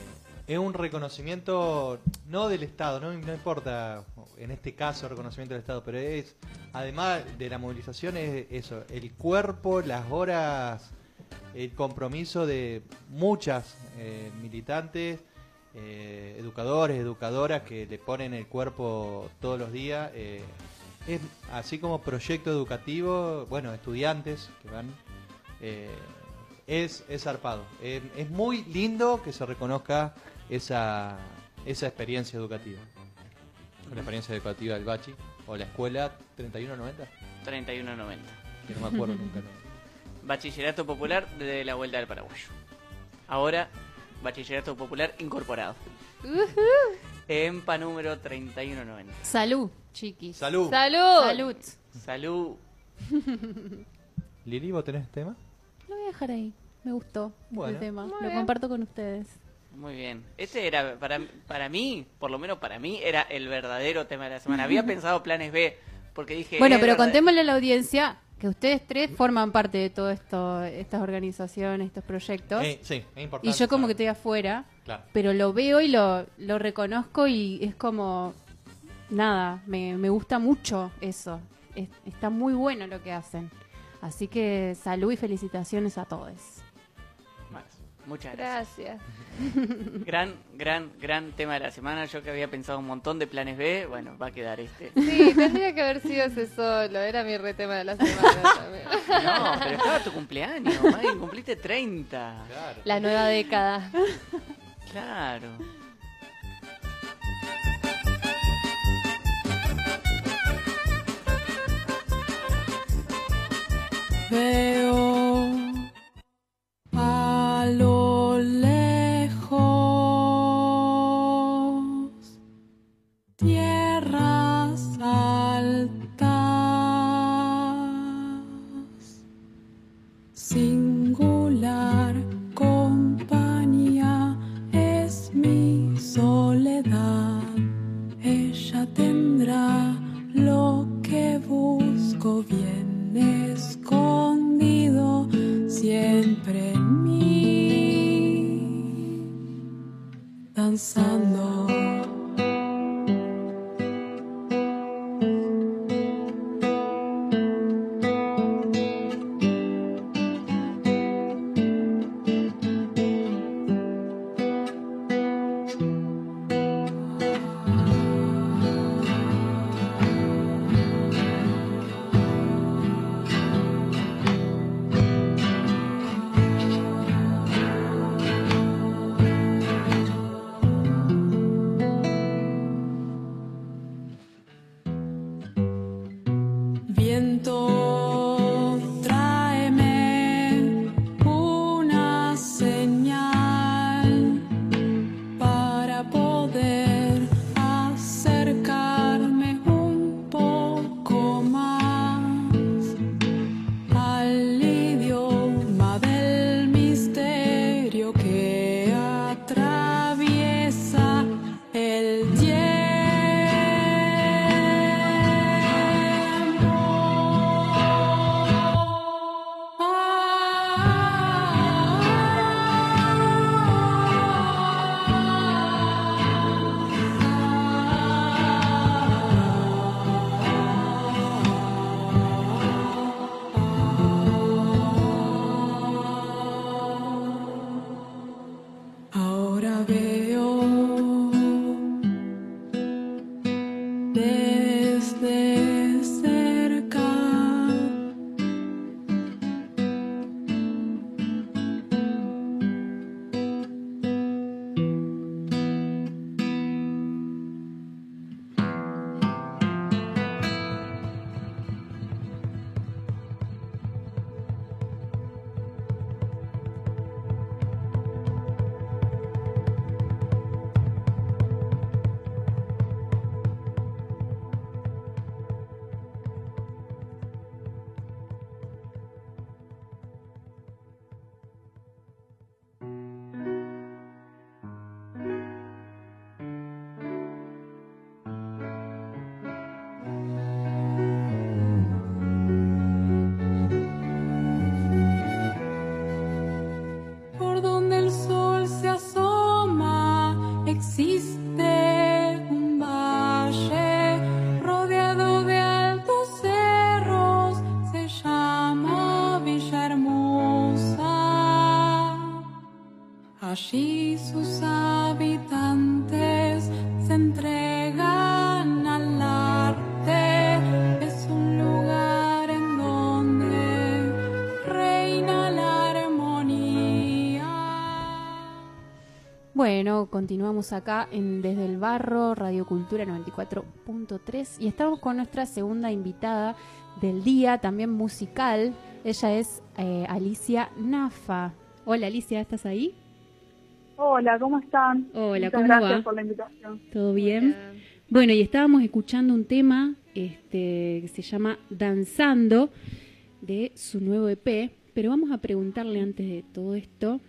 es un reconocimiento no del Estado, no, no importa en este caso reconocimiento del Estado, pero es además de la movilización es eso, el cuerpo, las horas, el compromiso de muchas eh, militantes, eh, educadores, educadoras que le ponen el cuerpo todos los días. eh, es así como proyecto educativo, bueno, estudiantes que van eh, es, es zarpado. Eh, es muy lindo que se reconozca esa, esa experiencia educativa. La experiencia educativa del Bachi o la escuela 3190,
31.90.
que no me acuerdo nunca. ¿no?
Bachillerato Popular de la Vuelta del Paraguayo. Ahora, Bachillerato Popular incorporado. EMPA número 3190.
Salud, chiquis.
Salud.
¡Salud!
Salud.
Salud.
Lili, ¿vos tenés tema?
Lo voy a dejar ahí. Me gustó
Bueno.
el tema.
Muy
Lo
bien.
comparto con ustedes.
Muy bien. Este era, para, para mí, por lo menos para mí, era el verdadero tema de la semana. Había pensado planes B, porque dije...
Bueno, pero
verdad-
contémosle a la audiencia que ustedes tres forman parte de todo esto, estas organizaciones, estos proyectos.
Eh, sí, es importante.
y yo como que estoy afuera,
Claro.
pero lo veo y lo, lo reconozco y es como, nada, me, me gusta mucho eso. Es- está muy bueno lo que hacen. Así que salud y felicitaciones a todos.
Muchas gracias.
Gracias.
Gran, gran, gran tema de la semana. Yo que había pensado un montón de planes B, bueno, va a quedar este.
Sí, tendría que haber sido ese solo. Era mi retema de la semana <laughs> también.
No, pero estaba tu cumpleaños, Maggie, cumpliste 30.
La nueva década.
Claro.
Veo a danzando.
Bueno, continuamos acá en Desde el Barro, Radio Cultura 94.3 y estamos con nuestra segunda invitada del día, también musical. Ella es eh, Alicia Nafa. Hola Alicia, ¿estás ahí?
Hola, ¿cómo están?
Hola,
Muchas
¿cómo
gracias
va?
por la invitación.
¿Todo bien? Bueno, y estábamos escuchando un tema este, que se llama Danzando de su nuevo EP, pero vamos a preguntarle antes de todo esto,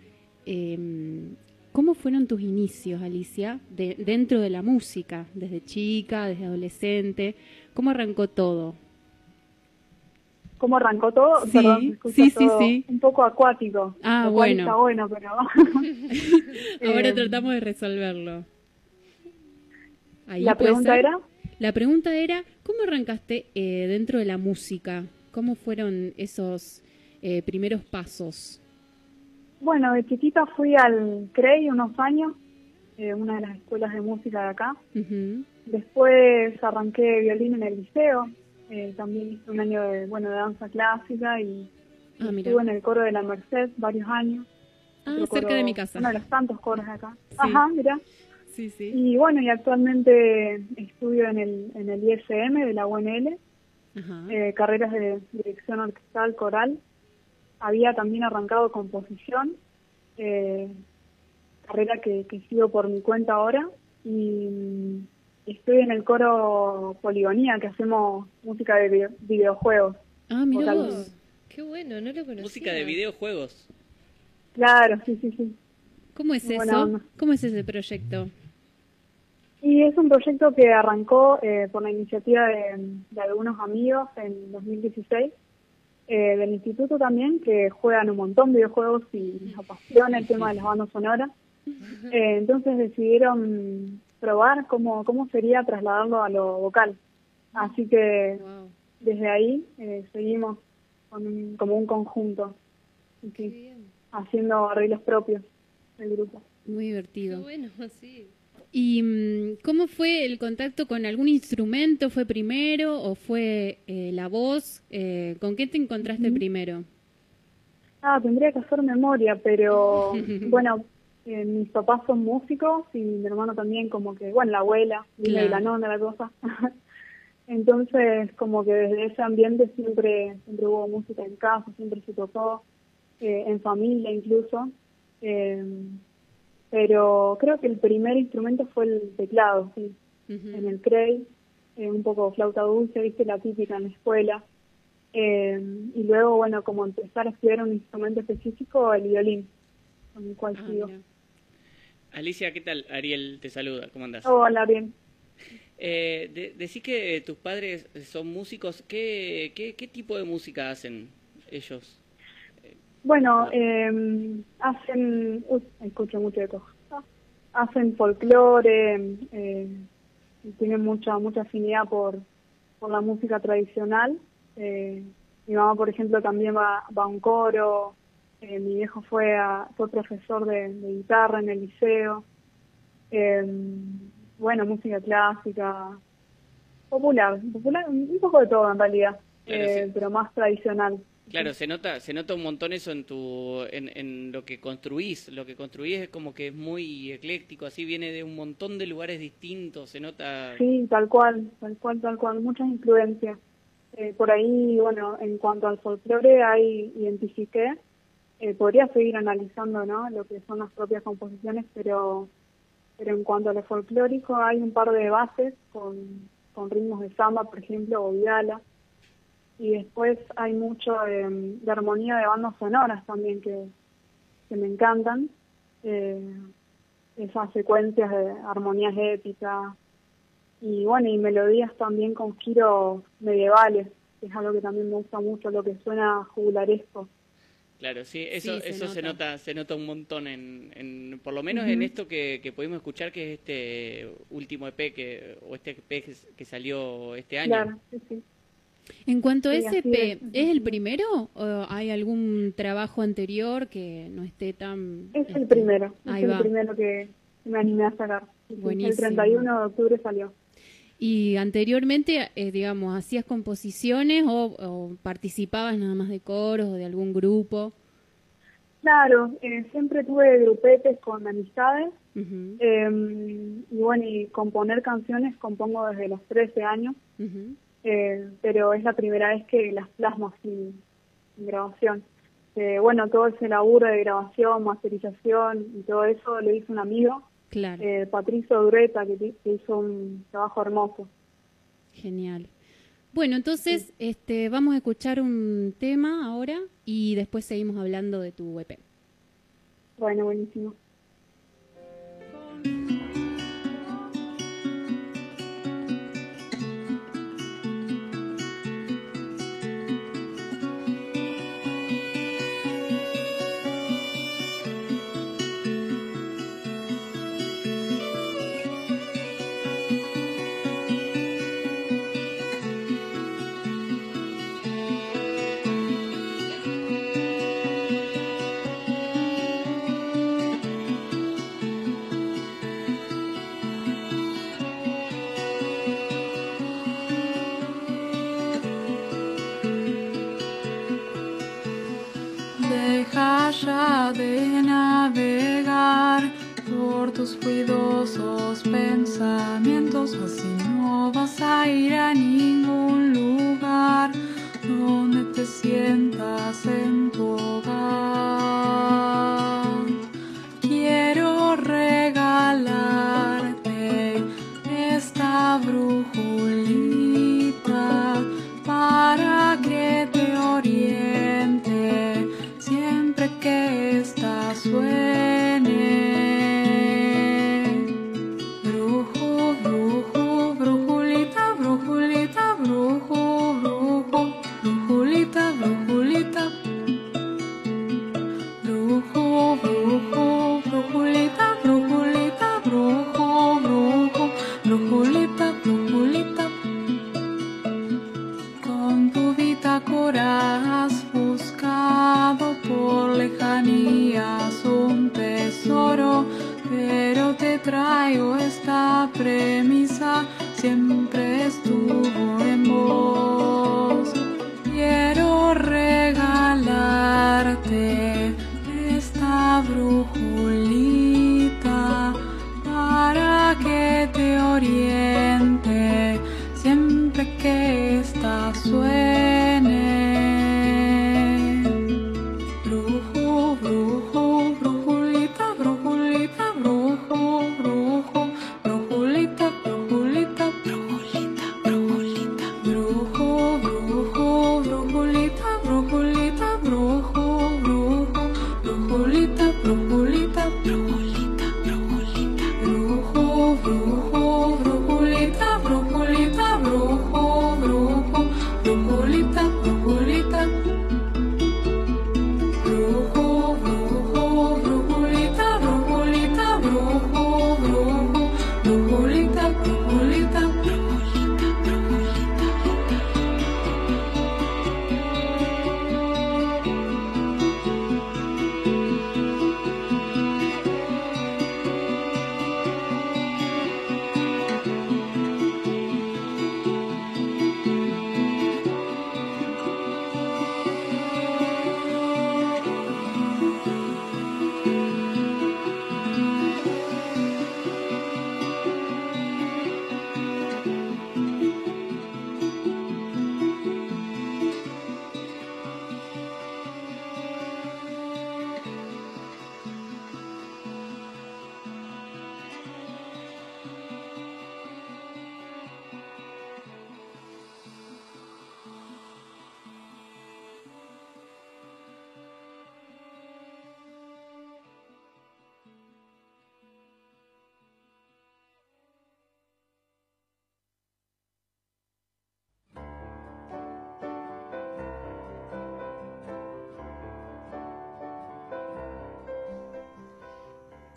em, ¿cómo fueron tus inicios, Alicia, de, dentro de la música, desde chica, desde adolescente? ¿Cómo arrancó todo?
¿Cómo arrancó todo?
Sí,
Perdón,
sí, sí,
todo
sí.
Un poco acuático.
Ah,
lo cual
bueno.
Está bueno, pero... <laughs>
Ahora <laughs>
Eh,
tratamos de resolverlo. Ahí
¿La pregunta
ser.
era?
La pregunta era, ¿cómo arrancaste eh, dentro de la música? ¿Cómo fueron esos eh, primeros pasos?
Bueno, de chiquita fui al CREI unos años, eh, una de las escuelas de música de acá. Después arranqué violín en el liceo. eh, también hice un año de, bueno, de danza clásica y
Ah,
estuve en el coro de la Merced varios años.
Ah,
Otro
cerca
coro-
de mi casa.
Uno de los tantos coros de acá. Ajá, mira.
Sí, sí.
Y bueno, y actualmente estudio en el, en el ISM de la UNL, eh, carreras de dirección orquestal, coral. Había también arrancado composición, eh, carrera que, que sigo por mi cuenta ahora. Y mm, estoy en el coro Poligonía, que hacemos música de video- videojuegos.
Ah, mira vos. Qué bueno, no lo conocía.
Música de videojuegos.
Claro, sí, sí, sí.
¿Cómo es
buena
eso?
onda.
¿Cómo es ese proyecto?
Y es un proyecto que arrancó eh, por la iniciativa de, de algunos amigos en 2016, eh, del instituto también, que juegan un montón de videojuegos y les apasiona el tema de las bandas sonoras. Eh, entonces decidieron probar cómo, cómo sería trasladarlo a lo vocal. Así que desde ahí eh, seguimos con un- como un conjunto, sí, haciendo arreglos propios del grupo.
Muy divertido.
Bueno, <laughs> sí.
¿Y mm, cómo fue el contacto con algún instrumento? ¿Fue primero o fue eh, la voz? Eh, ¿Con qué te encontraste primero?
Ah, tendría que hacer memoria, pero <laughs> bueno, eh, mis papás son músicos y mi hermano también, como que, bueno, la abuela, viene de la
Claro.
nona, la cosa. <laughs> Entonces, como que desde ese ambiente siempre, siempre hubo música en casa, siempre se tocó, eh, en familia incluso. Pero creo que el primer instrumento fue el teclado, sí, en el CREI, eh, un poco flauta dulce, viste, la típica en la escuela. Eh, y luego, bueno, como empezar a estudiar un instrumento específico, el violín, con el cual sigo.
Alicia, ¿qué tal? Ariel te saluda, ¿cómo andás?
Hola, bien.
Eh, de- decís que eh, tus padres son músicos, ¿qué, qué, qué tipo de música hacen ellos?
Bueno, eh, hacen, uy, escucho mucho eco. Hacen folclore, eh, y tienen mucha mucha afinidad por, por la música tradicional. Eh, mi mamá, por ejemplo, también va, va a un coro. Eh, mi viejo fue a- fue profesor de, de guitarra en el liceo. Eh, bueno, música clásica, popular, popular, un poco de todo en realidad,
Claro,
eh, pero más tradicional.
Claro, se nota, se nota un montón eso en tu, en, en lo que construís. Lo que construís es como que es muy ecléctico, así viene de un montón de lugares distintos, se nota.
Sí, tal cual, tal cual, tal cual, muchas influencias. Eh, por ahí, bueno, en cuanto al folclore, ahí identifiqué, eh, podría seguir analizando, ¿no? Lo que son las propias composiciones, pero, pero en cuanto a lo folclórico, hay un par de bases con, con ritmos de samba, por ejemplo, o viala. Y después hay mucho de, de armonía de bandas sonoras también que, que me encantan. Eh, esas secuencias de armonías épicas, y bueno, y melodías también con giros medievales, que es algo que también me gusta mucho, lo que suena jugularesco.
Claro, sí, eso,
Sí, se
eso se
nota.
nota, se nota un montón en, en por lo menos en esto que, que pudimos escuchar, que es este último EP que, o este EP que, que salió este año.
Claro, sí, sí.
En cuanto a
Sí,
SP,
es.
¿es el primero o hay algún trabajo anterior que no esté tan...
Es el
este,
primero,
Ahí
es
va.
el primero que me animé a sacar.
Buenísimo.
El 31 de octubre salió.
Y anteriormente, eh, digamos, ¿hacías composiciones o, o participabas nada más de coros o de algún grupo?
Claro, eh, siempre tuve grupetes con amistades eh, y bueno, y componer canciones compongo desde los 13 años,
ujú.
Eh, pero es la primera vez que las plasmo sin, sin grabación. Eh, bueno, todo ese laburo de grabación, masterización y todo eso lo hizo un amigo,
Claro,
eh, Patricio Dureta, que, hizo un trabajo hermoso.
genial. Bueno, entonces este, vamos a escuchar un tema ahora y después seguimos hablando de tu EP.
Bueno, buenísimo.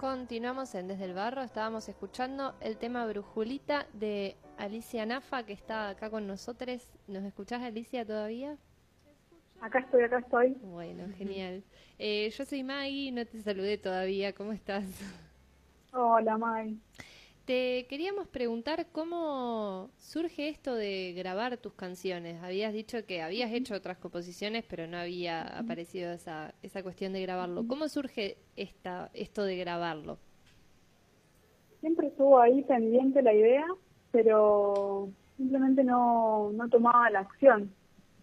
Continuamos en Desde el Barro, estábamos escuchando el tema Brujulita de Alicia Nafa, que está acá con nosotros. ¿Nos escuchás, Alicia, todavía?
Acá estoy, acá estoy.
Bueno, genial. Eh, yo soy Maggie, no te saludé todavía. ¿Cómo estás?
Hola, May.
Te queríamos preguntar cómo surge esto de grabar tus canciones. Habías dicho que habías hecho otras composiciones, pero no había aparecido esa, esa cuestión de grabarlo. ¿Cómo surge esta, esto de grabarlo?
Siempre estuvo ahí pendiente la idea, pero simplemente no, no tomaba la acción.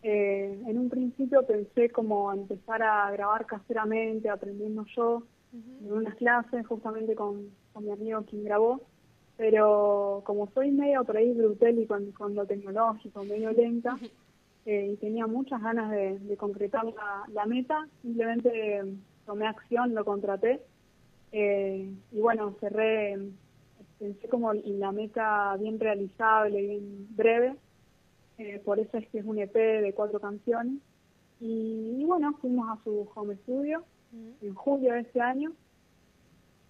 Eh, en un principio pensé como empezar a grabar caseramente, aprendiendo yo, en unas clases justamente con, con mi amigo quien grabó, pero como soy medio por ahí brutal y con, con lo tecnológico, medio lenta, eh, y tenía muchas ganas de, de concretar la, la meta, simplemente eh, tomé acción, lo contraté, eh, y bueno, cerré, pensé como la meta bien realizable, bien breve, eh, por eso es que es un EP de cuatro canciones. Y, y bueno, fuimos a su home studio en julio de este año.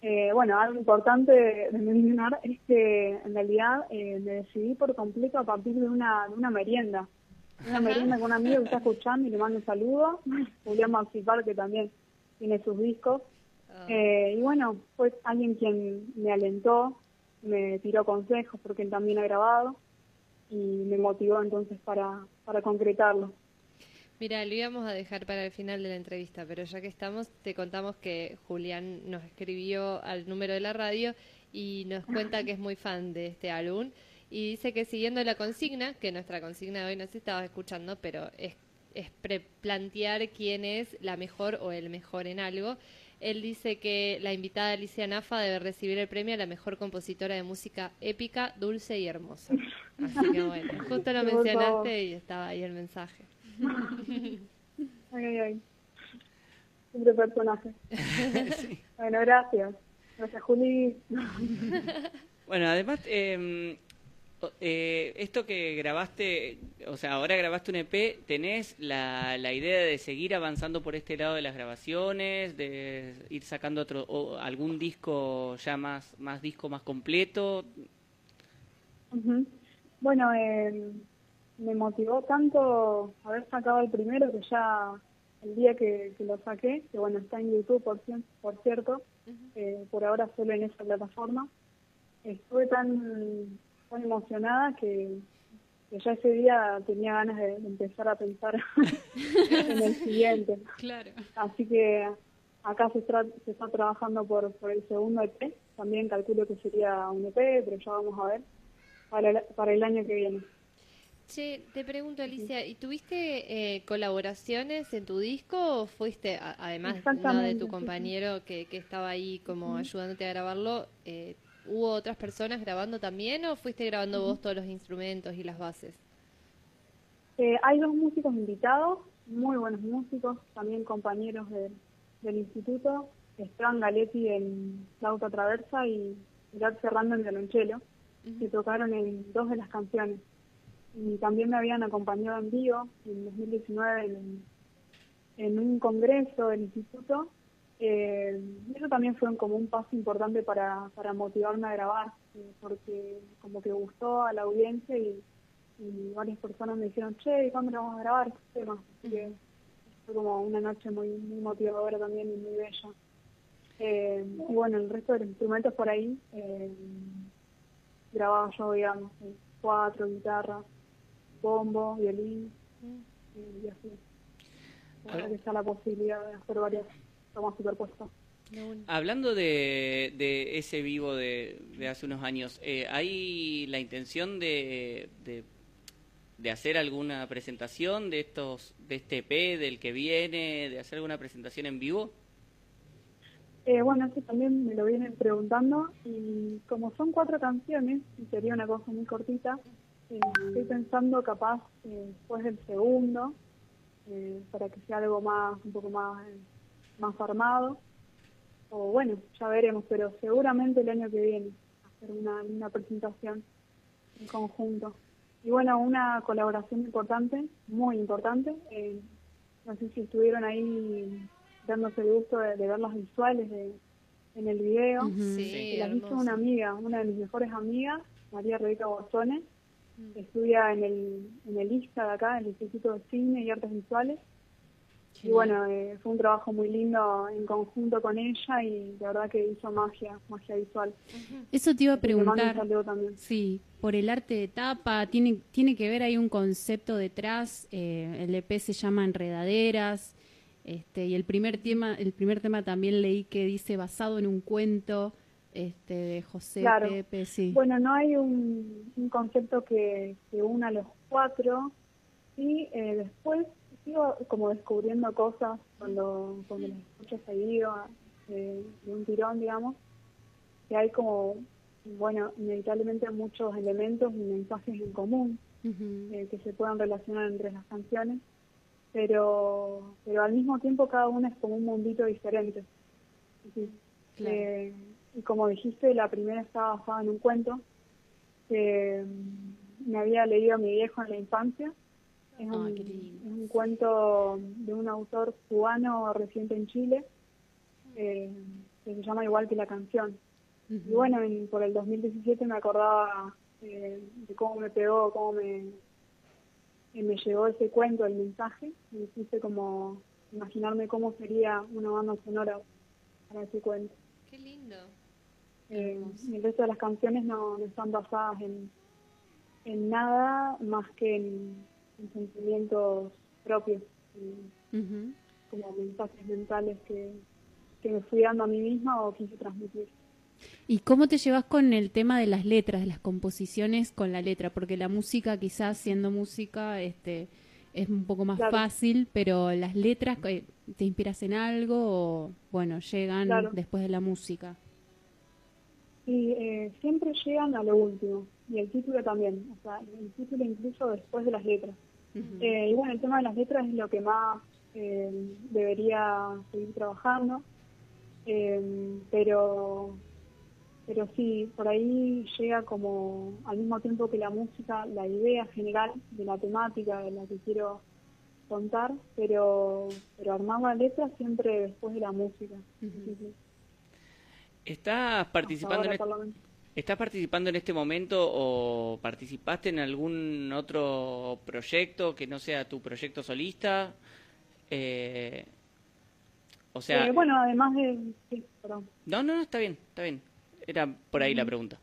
Eh, bueno, algo importante de mencionar es que en realidad eh, me decidí por completo a partir de una, de una merienda. Una merienda con un amigo que está escuchando y le mando un saludo. <laughs> Julián Maxipar, que también tiene sus discos. Eh, y bueno, fue alguien quien me alentó, me tiró consejos porque él también ha grabado y me motivó entonces para, para concretarlo.
Mira, lo íbamos a dejar para el final de la entrevista, pero ya que estamos, te contamos que Julián nos escribió al número de la radio y nos cuenta que es muy fan de este álbum y dice que siguiendo la consigna, que nuestra consigna de hoy no se estaba escuchando, pero es, es pre- plantear quién es la mejor o el mejor en algo. Él dice que la invitada Alicia Nafa debe recibir el premio a la mejor compositora de música épica, dulce y hermosa. Así que bueno, justo lo mencionaste y estaba ahí el mensaje. <laughs>
Ay, ay, ay. Siempre personaje. <laughs> Bueno, gracias. Gracias, Juli. <laughs>
Bueno, además, eh, o- eh, esto que grabaste, o sea, ahora grabaste un EP, ¿tenés la, la idea de seguir avanzando por este lado de las grabaciones, de ir sacando otro, o algún disco ya más, más disco más completo?
Bueno, eh, me motivó tanto haber sacado el primero que ya el día que, que lo saqué, que bueno, está en YouTube por, por cierto, eh, por ahora solo en esa plataforma, estuve tan, tan emocionada que, que ya ese día tenía ganas de, de empezar a pensar <laughs> en el siguiente.
Claro.
Así que acá se, tra- se está trabajando por, por el segundo EP, también calculo que sería un EP, pero ya vamos a ver, para el, para el año que viene.
Che, te pregunto, Alicia, ¿y tuviste eh, colaboraciones en tu disco o fuiste, a- además ¿no? de tu compañero que, que estaba ahí como ayudándote a grabarlo, eh, ¿hubo otras personas grabando también o fuiste grabando vos todos los instrumentos y las bases?
Eh, hay dos músicos invitados, muy buenos músicos, también compañeros de- del instituto, Esteban Galetti en flauta traversa y Gad Ferrando en violonchelo, que tocaron en dos de las canciones. Y también me habían acompañado en vivo en 2019 en, en un congreso del instituto. Eh, eso también fue como un paso importante para, para motivarme a grabar, eh, porque como que gustó a la audiencia y, y varias personas me dijeron, che, ¿y cuándo vamos a grabar? Así que fue como una noche muy, muy motivadora también y muy bella. Eh, y bueno, el resto de los instrumentos por ahí eh, grababa yo, digamos, eh, cuatro, guitarra, bombo, violín eh, y así. Ahora que está la posibilidad de hacer varias tomas superpuestas.
Hablando de, de ese vivo de, de hace unos años, eh, ¿hay la intención de, de, de hacer alguna presentación de estos de este EP, del que viene, de hacer alguna presentación en vivo?
Eh, bueno, eso también me lo vienen preguntando y como son cuatro canciones y sería una cosa muy cortita, eh, estoy pensando capaz eh, después del segundo, eh, para que sea algo más, un poco más, eh, más armado. O bueno, ya veremos, pero seguramente el año que viene hacer una, una presentación en conjunto. Y bueno, una colaboración importante, muy importante. eh, no sé si estuvieron ahí dándose el gusto de, de ver las visuales de, en el video.
Ujú. Sí,
Y las hizo una amiga, una de mis mejores amigas, María Rebeca Borzone, estudia en el, en el ISTA de acá, el Instituto de Cine y Artes Visuales. Y bueno, eh, fue un trabajo muy lindo en conjunto con ella y la verdad que hizo magia, magia visual.
Eso te iba a preguntar. Sí, por el arte de tapa, tiene, tiene que ver, hay un concepto detrás, eh, el EP se llama Enredaderas, este, y el primer tema, el primer tema también leí que dice basado en un cuento este, de José
Claro.
Pepe, sí.
Bueno, no hay un, un concepto que, que una a los cuatro y eh, después sigo como descubriendo cosas cuando, cuando las escucho seguido eh, de un tirón, digamos, que hay como, bueno, inevitablemente muchos elementos y mensajes en común eh, que se puedan relacionar entre las canciones, pero, pero al mismo tiempo cada una es como un mundito diferente. Sí. Eh, y como dijiste, la primera estaba basada en un cuento que mm, me había leído a mi viejo en la infancia. Es un, es un cuento de un autor cubano reciente en Chile eh, que se llama igual que la canción. Y bueno, en- por el 2017 me acordaba eh, de cómo me pegó, cómo me, eh, me llegó ese cuento, el mensaje. Me quise como imaginarme cómo sería una banda sonora para ese cuento.
Qué lindo.
Eh, el resto de las canciones no, no están basadas en, en nada más que en, en sentimientos propios, como mensajes mentales que, que me fui dando a mí misma o quise transmitir.
¿Y cómo te llevas con el tema de las letras, de las composiciones con la letra? Porque la música, quizás siendo música, este, es un poco más
Claro.
fácil, pero las letras, eh, ¿te inspiras en algo o, bueno, llegan
Claro.
después de la música?
Y eh, siempre llegan a lo último, y el título también, o sea, el título incluso después de las letras. Eh, y bueno, el tema de las letras es lo que más eh, debería seguir trabajando, eh, pero pero sí, por ahí llega como al mismo tiempo que la música, la idea general de la temática de la que quiero contar, pero pero armar la letra siempre después de la música. Sí, sí.
¿Estás participando,
ahora,
en. ¿Estás participando en este momento o participaste en algún otro proyecto que no sea tu proyecto solista? Eh, o sea,
Eh, bueno, además de... Sí, perdón.
no, no, no, está bien, está bien. Era por ahí la pregunta.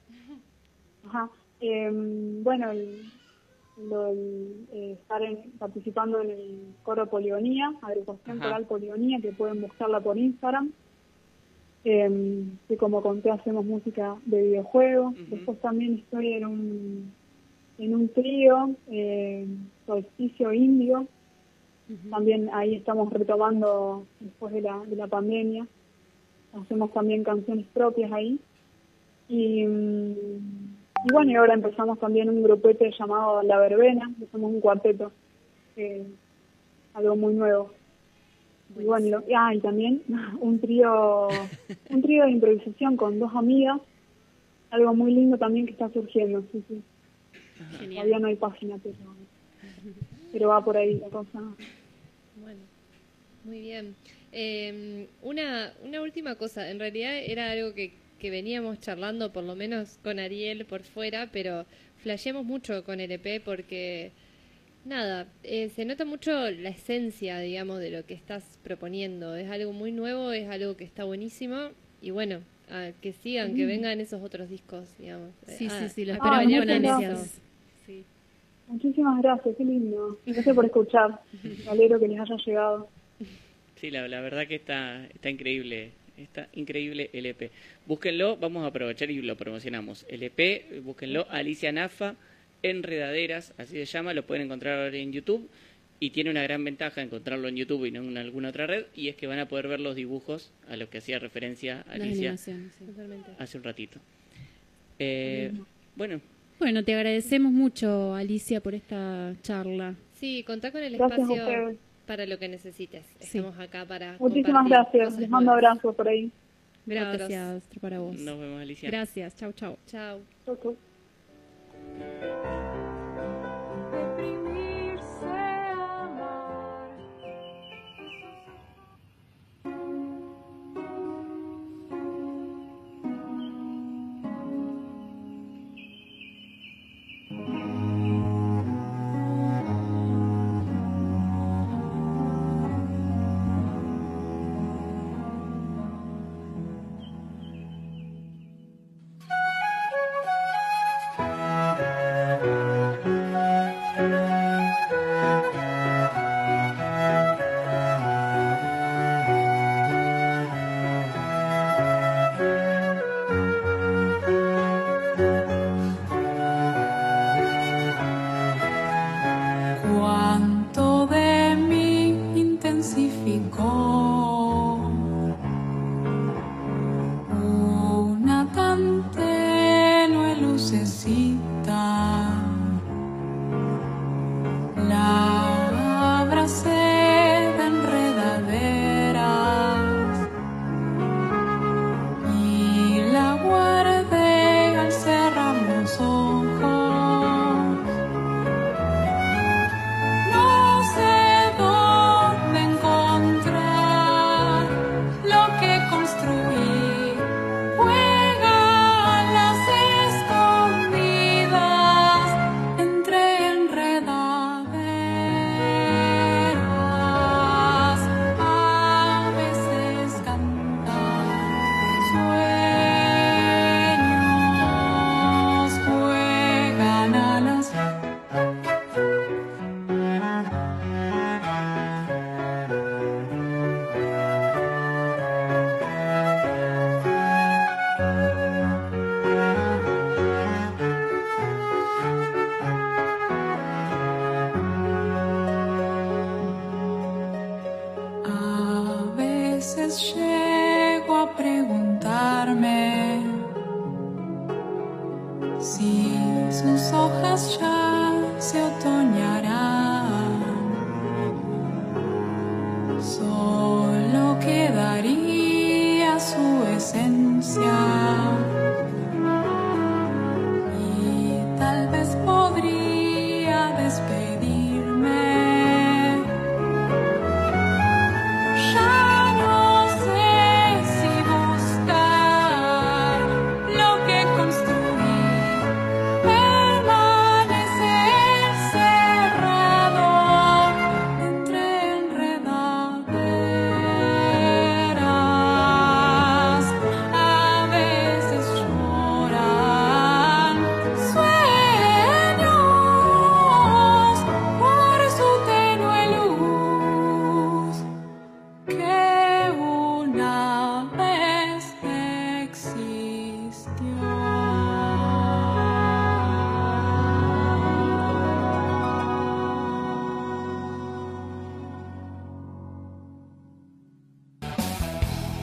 Ajá. Eh, bueno, el, lo- el, eh, estar en- participando en el coro Poligonía, agrupación coral Poligonía, que pueden buscarla por Instagram. Eh, que como conté hacemos música de videojuegos. Después también estoy en un, en un trío, eh, Solsticio Indio. También ahí estamos retomando después de la, de la pandemia. Hacemos también canciones propias ahí. Y, mm, y bueno, y ahora empezamos también un grupete llamado La Verbena, que somos un cuarteto, eh, algo muy nuevo. Y bueno, lo- ah, y también <laughs> un trío, un trío de improvisación con dos amigas, algo muy lindo también que está surgiendo, sí, sí. Todavía no hay página, pero, pero va por ahí la cosa.
Bueno, muy bien. Eh, una, una última cosa, en realidad era algo que, que veníamos charlando, por lo menos con Ariel por fuera, pero flasheamos mucho con el EP porque, nada, eh, se nota mucho la esencia, digamos, de lo que estás proponiendo. Es algo muy nuevo, es algo que está buenísimo y bueno, a que sigan, que
Mm.
vengan esos otros discos, digamos.
Sí,
Ah,
sí, sí, lo
a
esperamos
con ansias.
Sí.
Muchísimas gracias, qué lindo. Gracias por escuchar. Me alegro que les haya llegado.
Sí, la, la verdad que está, está increíble. Está increíble el EP. Búsquenlo, vamos a aprovechar y lo promocionamos. El EP, búsquenlo, Alicia Nafa, Enredaderas, así se llama, lo pueden encontrar ahora en YouTube. Y tiene una gran ventaja encontrarlo en YouTube y no en alguna otra red, y es que van a poder ver los dibujos a los que hacía referencia Alicia
sí.
hace un ratito. Eh, bueno,
Bueno, te agradecemos mucho, Alicia, por esta charla.
Sí, contá con el espacio para lo que necesites. Estamos acá para
Muchísimas gracias. Les mando abrazos por ahí.
Gracias para vos.
nos vemos, Alicia.
Gracias, chau, chau.
Chao.
Chau, chau.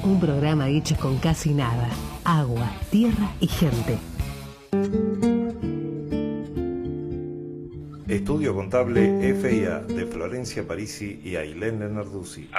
Un programa hecho con casi nada. Agua, tierra y gente.
Estudio Contable FIA de Florencia Parisi y Ailén Lenarduzzi.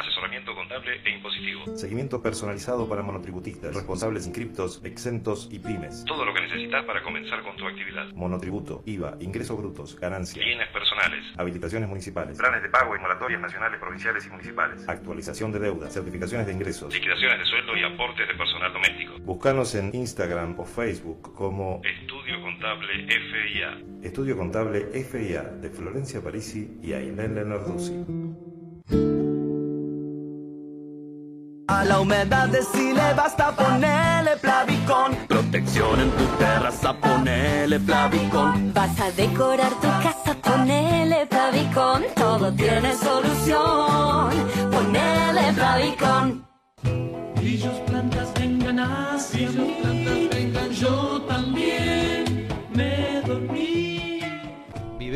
Contable e impositivo.
Seguimiento personalizado para monotributistas, responsables inscriptos, exentos y pymes.
Todo lo que necesitas para comenzar con tu actividad.
Monotributo, IVA, ingresos brutos, ganancias,
Bienes personales.
habilitaciones municipales,
Planes de pago y moratorias nacionales, provinciales y municipales.
actualización de deuda, certificaciones de ingresos.
Liquidaciones de sueldo y aportes de personal doméstico.
Búscanos en Instagram o Facebook como
Estudio Contable FIA.
Estudio Contable FIA de Florencia Parisi y Ailén Lenarduzzi.
La humedad decile basta ponele Plavicón. Protección en tu terraza, ponele Plavicón.
Vas a decorar tu casa, ponele Plavicón. Todo tiene solución. Ponele Plavicón.
Grillos, plantas, vengan mí. plantas, vengan, yo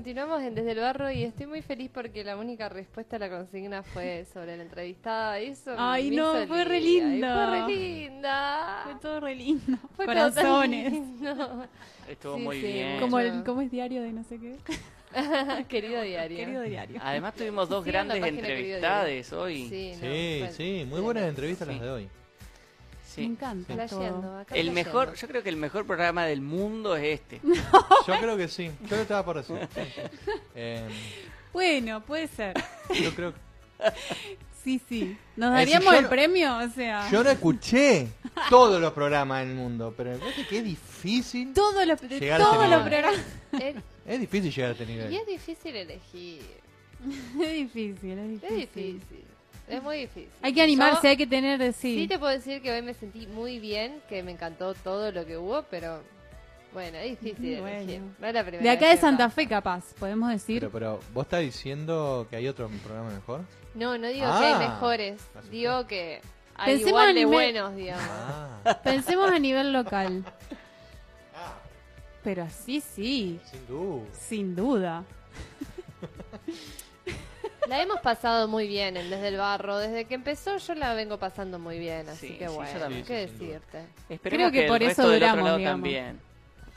Continuamos en Desde el Barro y estoy muy feliz porque la única respuesta a la consigna fue sobre la entrevistada. Eso
Ay,
me
no,
hizo
fue re.
Ay, Fue re linda.
Fue todo re lindo.
Fue
Corazones.
lindo.
Estuvo
Sí,
muy
sí,
bien.
Como el, como es diario de no sé qué. <laughs>
Querido diario.
Querido diario.
Además tuvimos dos grandes entrevistades hoy.
Sí, no,
Sí, sí, muy buenas entrevistas las de hoy.
Sí.
Me encanta. Todo.
acá
El mejor, yo creo que el mejor programa del mundo es este. <laughs>
Yo creo que sí, yo lo estaba por decir. Eh,
Bueno, puede ser.
yo creo que
Sí, sí. ¿Nos daríamos el
no-
premio? O sea,
Yo no escuché todos los programas del mundo, pero me parece que es difícil.
todos los,
Llegar a
todos
este
los
nivel.
programas.
Es,
Es difícil llegar a este nivel.
y es difícil elegir. <laughs>
es difícil, es difícil.
Es difícil. Es muy difícil.
Hay que animarse,
Yo
hay que tener, sí.
Sí te puedo decir que hoy me sentí muy bien, que me encantó todo lo que hubo, pero bueno, es difícil
Bueno.
elegir. No es la primera
De acá de Santa
pasa.
Fe, capaz, podemos decir.
Pero, pero, ¿vos estás diciendo que hay otro programa mejor?
No, no digo
Ah.
que hay mejores, digo que hay
Pensemos
igual de
nivel-
buenos, digamos.
Ah, <laughs>
Pensemos a nivel local. Pero así sí,
sin duda.
sin duda. <laughs>
La hemos pasado muy bien en Desde el Barro. Desde que empezó yo la vengo pasando muy bien, así
Sí,
que
sí,
bueno,
también.
¿qué decirte?
Esperemos
Creo que
el
por eso duramos, digamos.
también.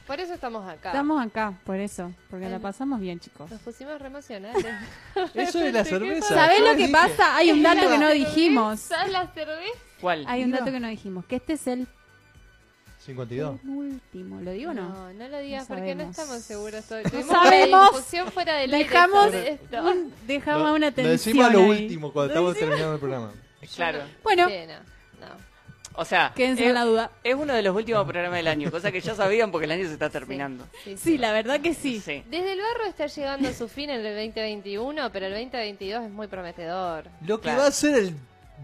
Por eso estamos acá.
Estamos acá, por eso, porque la pasamos bien, chicos.
Nos pusimos re emocionales. <laughs>
Eso de la <laughs> cerveza.
¿Sabés lo que
dije.
pasa? Hay un dato que no
¿La
dijimos.
cerveza? ¿La cerveza?
¿Cuál?
Hay un dato que no dijimos, que este es el
52.
último. ¿Lo digo o no?
No, no lo digas
No
porque no estamos seguros. Tuvimos
No sabemos.
discusión fuera del aire
Dejamos,
esto.
dejamos
Lo-
una
Lo
tensión
decimos a lo
ahí.
último, cuando estamos terminando el programa.
Claro.
Bueno,
Sí, no, no.
O sea,
quédense
es,
la duda.
es uno de los últimos programas del año, cosa que ya sabían porque el año se está terminando.
Sí, sí.
Sí, la verdad que sí.
Sí.
Desde el barro está llegando a su fin en el 2021, pero el 2022 es muy prometedor.
Lo que
Claro.
va a ser el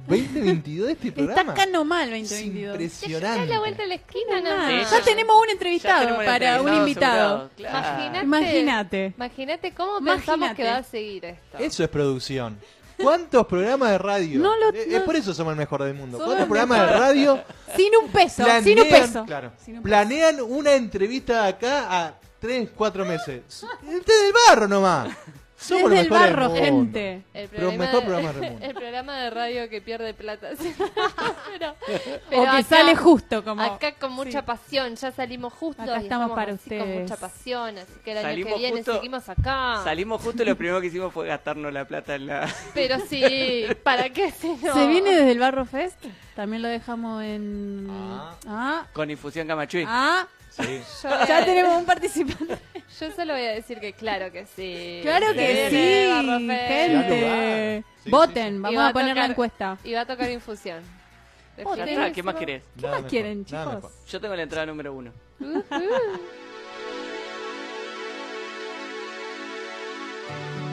2022 de este
Está
programa.
acá nomás el
es
2022.
Ya
impresionante.
es la vuelta a la esquina, ¿no?
Sí,
ya
ya-
tenemos un
Ya
entrevistado
tenemos
para un invitado.
claro.
Imagínate,
Imagínate.
cómo pensamos
Imagínate.
que va a seguir esto.
Eso es producción. ¿Cuántos programas de radio?
No lo-
Eh,
no-
Es por eso somos el mejor del mundo. ¿Cuántos programas de radio
Sin un peso,
planean,
sin un peso.
claro,
Sin un peso.
planean una entrevista de acá a 3, 4 meses? Este del barro nomás. Somos
Desde
los
el barro,
del mundo.
gente.
El
Pero mejor programa del mundo.
el programa de radio que pierde plata. <laughs> pero,
O que sale justo, como-
Acá con mucha
Sí.
pasión, ya salimos justo.
Acá
y
estamos para
así Con
ustedes.
mucha pasión, así que el año
Salimos
que viene
justo-
seguimos acá.
Salimos justo y lo primero que hicimos fue gastarnos la plata en la... <laughs>
Pero sí, ¿para qué si no?
Se viene desde el Barro Fest. También lo dejamos en.
Ah.
Ah.
con infusión Camachuy.
Ah.
Sí.
Yo
Ya tenemos un participante.
Yo solo voy a decir que claro que sí.
Claro que sí, gente.
Sí, sí,
Voten, vamos
va
a poner la encuesta.
Y va a tocar infusión.
Está, ¿qué más querés?
¿Qué
Nada
más
mejor,
quieren, chicos?
Yo tengo la entrada número uno.
Ujú.
quedándote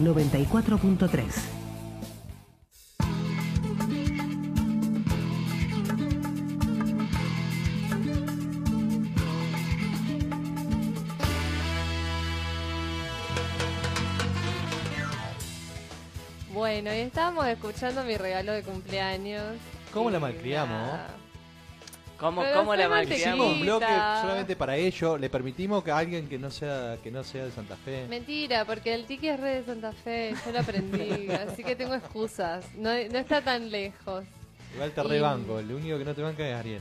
94.3.
Bueno, y estábamos escuchando mi regalo de cumpleaños.
¿Cómo la malcriamos?
¿Cómo, cómo la?
Hicimos un bloque solamente para ello. Le permitimos que alguien que no sea que no sea de Santa Fe.
Mentira, porque el tiki es re de Santa Fe, yo lo aprendí, <laughs> así que tengo excusas. No, no está tan lejos.
Igual te
Y-
rebanco. El único que no te banca es Ariel.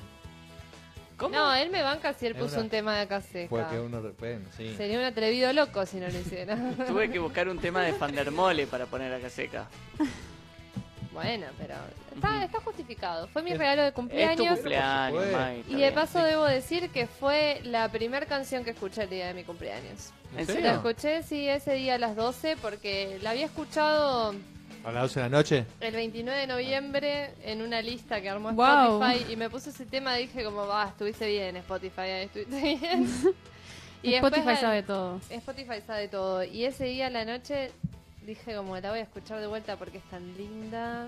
No, él me banca si él
Es
puso
una-
un tema de acá seca.
Porque uno bueno, sí.
Sería un atrevido loco si no lo hiciera. <laughs>
Tuve que buscar un tema de <laughs> Fandermole para poner acá seca.
Bueno, pero está, está justificado. Fue mi
Es-
regalo de
Es tu
cumpleaños.
cumpleaños,
Y de
bien.
paso debo decir que fue la primera canción que escuché el día de mi cumpleaños.
¿En
¿En
serio?
La escuché, sí, ese día a las 12 porque la había escuchado
A las 12 de la noche.
el 29 de noviembre en una lista que armó
Wow.
Spotify y me puse ese tema y dije como, va, estuviste bien Spotify, ahí estuviste <laughs> bien. después
Spotify sabe todo.
Spotify sabe todo. Y ese día a la noche dije como, la voy a escuchar de vuelta porque es tan linda.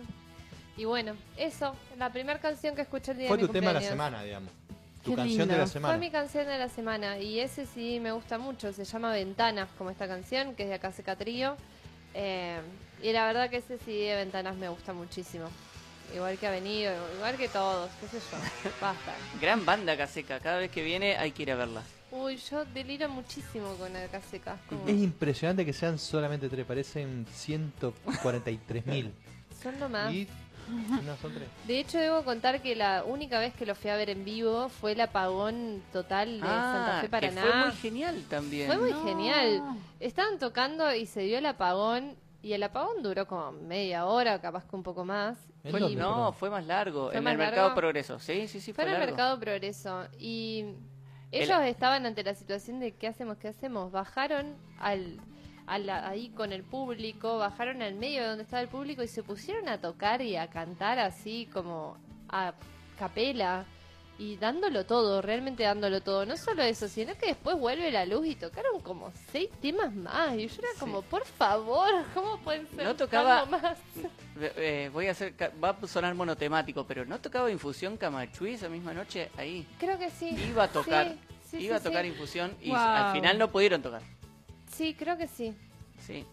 Y bueno, eso, la primera canción que escuché el día
Fue
de mi
tu tema de la semana, digamos. Tu
Qué
canción de la
Fue
semana.
mi canción de la semana y ese sí me gusta mucho. Se llama Ventanas, como esta canción, que es de acá Seca Trío. Eh, y la verdad que ese sí de Ventanas me gusta muchísimo. Igual que Avenido, igual que todos, qué sé yo. Basta.
Gran banda Caseca. Cada vez que viene hay que ir a verla.
Uy, yo deliro muchísimo con acá Seca. como-
Es impresionante que sean solamente tres, parecen 143 mil. <laughs>
Son lo más.
Y no son tres.
De hecho, debo contar que la única vez que lo fui a ver en vivo fue el apagón total de Santa
Ah,
Fe
que
Paraná.
fue muy genial también.
Fue muy
No.
genial. Estaban tocando y se dio el apagón. Y el apagón duró como media hora, capaz que un poco más.
¿En
Fue- no, fue más largo.
¿Fue
en
más
el
largo?
Mercado Progreso. Sí, sí, sí,
Fue
fue,
en el
largo.
Mercado Progreso. Y
El-
ellos estaban ante la situación de ¿qué hacemos? ¿Qué hacemos? Bajaron al, a la- ahí con el público, bajaron al medio de donde estaba el público y se pusieron a tocar y a cantar así como a capela. Y dándolo todo, realmente dándolo todo. No solo eso, sino que después vuelve la luz y tocaron como seis temas más. Y yo era como, por favor, ¿cómo pueden ser
No tocaba-
más? <laughs>
Eh, voy a hacer. ca- Va a sonar monotemático, pero ¿no tocaba Infusión Camachuí esa misma noche ahí?
Creo que sí.
Iba a tocar.
Sí, sí,
iba
sí,
a tocar
sí.
Infusión y
Wow.
al final no pudieron tocar.
Sí, creo que sí.
Sí.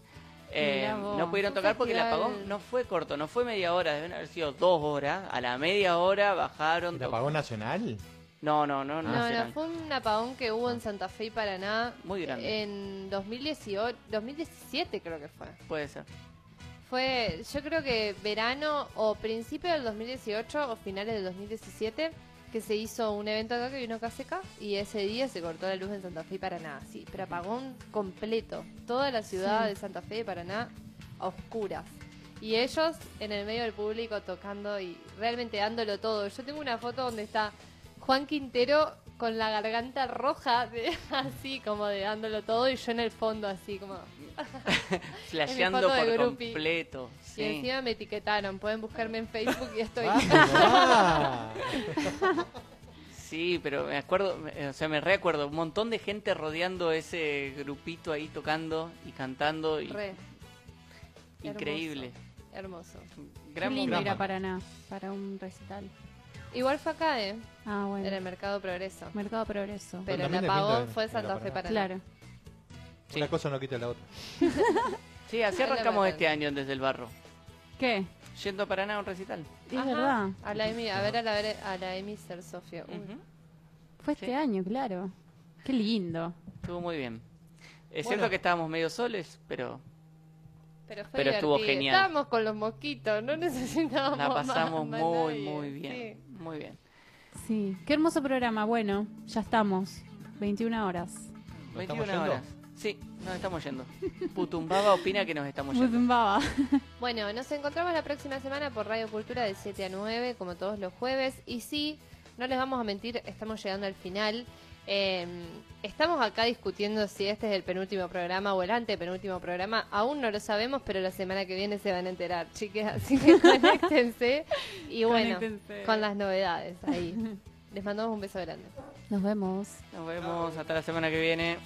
Eh, no pudieron tocar porque el apagón no fue corto, no fue media hora, deben haber sido dos horas. A la media hora bajaron.
¿El apagón nacional?
No, no, no, no.
No, fue un apagón que hubo en Santa Fe y Paraná.
Muy grande.
En 2018, 2017 creo que fue.
Puede ser.
Fue, yo creo que verano o principio del 2018 o finales del 2017 que se hizo un evento acá que vino Caseca y ese día se cortó la luz en Santa Fe y Paraná, sí, pero apagón completo. Toda la ciudad
Sí.
de Santa Fe y Paraná a oscuras. Y ellos en el medio del público tocando y realmente dándolo todo. Yo tengo una foto donde está Juan Quintero con la garganta roja, de- <laughs> así como de dándolo todo, y yo en el fondo así como... <laughs>
Flasheando por
groupie.
completo.
Y encima me etiquetaron, pueden buscarme en Facebook y estoy... <laughs>
Sí, pero me acuerdo, o sea, me recuerdo un montón de gente rodeando ese grupito ahí tocando y cantando y
Re.
increíble.
Hermoso.
Gran
lindo ir a Paraná para un recital.
Igual fue acá, ¿eh?
Ah, bueno.
En el Mercado Progreso.
Mercado Progreso.
Pero el apagón fue Santa Fe
Paraná.
Claro.
Una cosa no quita la otra. <laughs>
Sí, así arrancamos este año desde el barro.
¿Qué?
Yendo a Paraná a un recital.
Es
Ajá.
verdad.
A la Emi, a ver a la, a la Emi Ser Sofía.
Fue este año, claro. Qué lindo.
Estuvo muy bien. Es
Bueno.
cierto que estábamos medio soles, pero
Pero fue
Pero estuvo genial.
Estábamos con los mosquitos, no necesitábamos
la pasamos
más
muy,
nadie.
muy bien. Muy bien.
Sí. Qué hermoso programa. Bueno, ya estamos. 21 horas.
Sí.
21
yendo?
horas. Sí, nos estamos yendo. Putumbaba opina que nos estamos yendo.
Butumbaba. <laughs>
Bueno, nos encontramos la próxima semana por Radio Cultura de 7 a 9, como todos los jueves. Y sí, no les vamos a mentir, estamos llegando al final. Eh, estamos acá discutiendo si este es el penúltimo programa o el antepenúltimo programa. Aún no lo sabemos, pero la semana que viene se van a enterar, chiques. Así que <laughs> conéctense. Y bueno,
Conéctense.
con las novedades ahí. Les mandamos un beso grande.
Nos vemos.
Nos vemos hasta la semana que viene.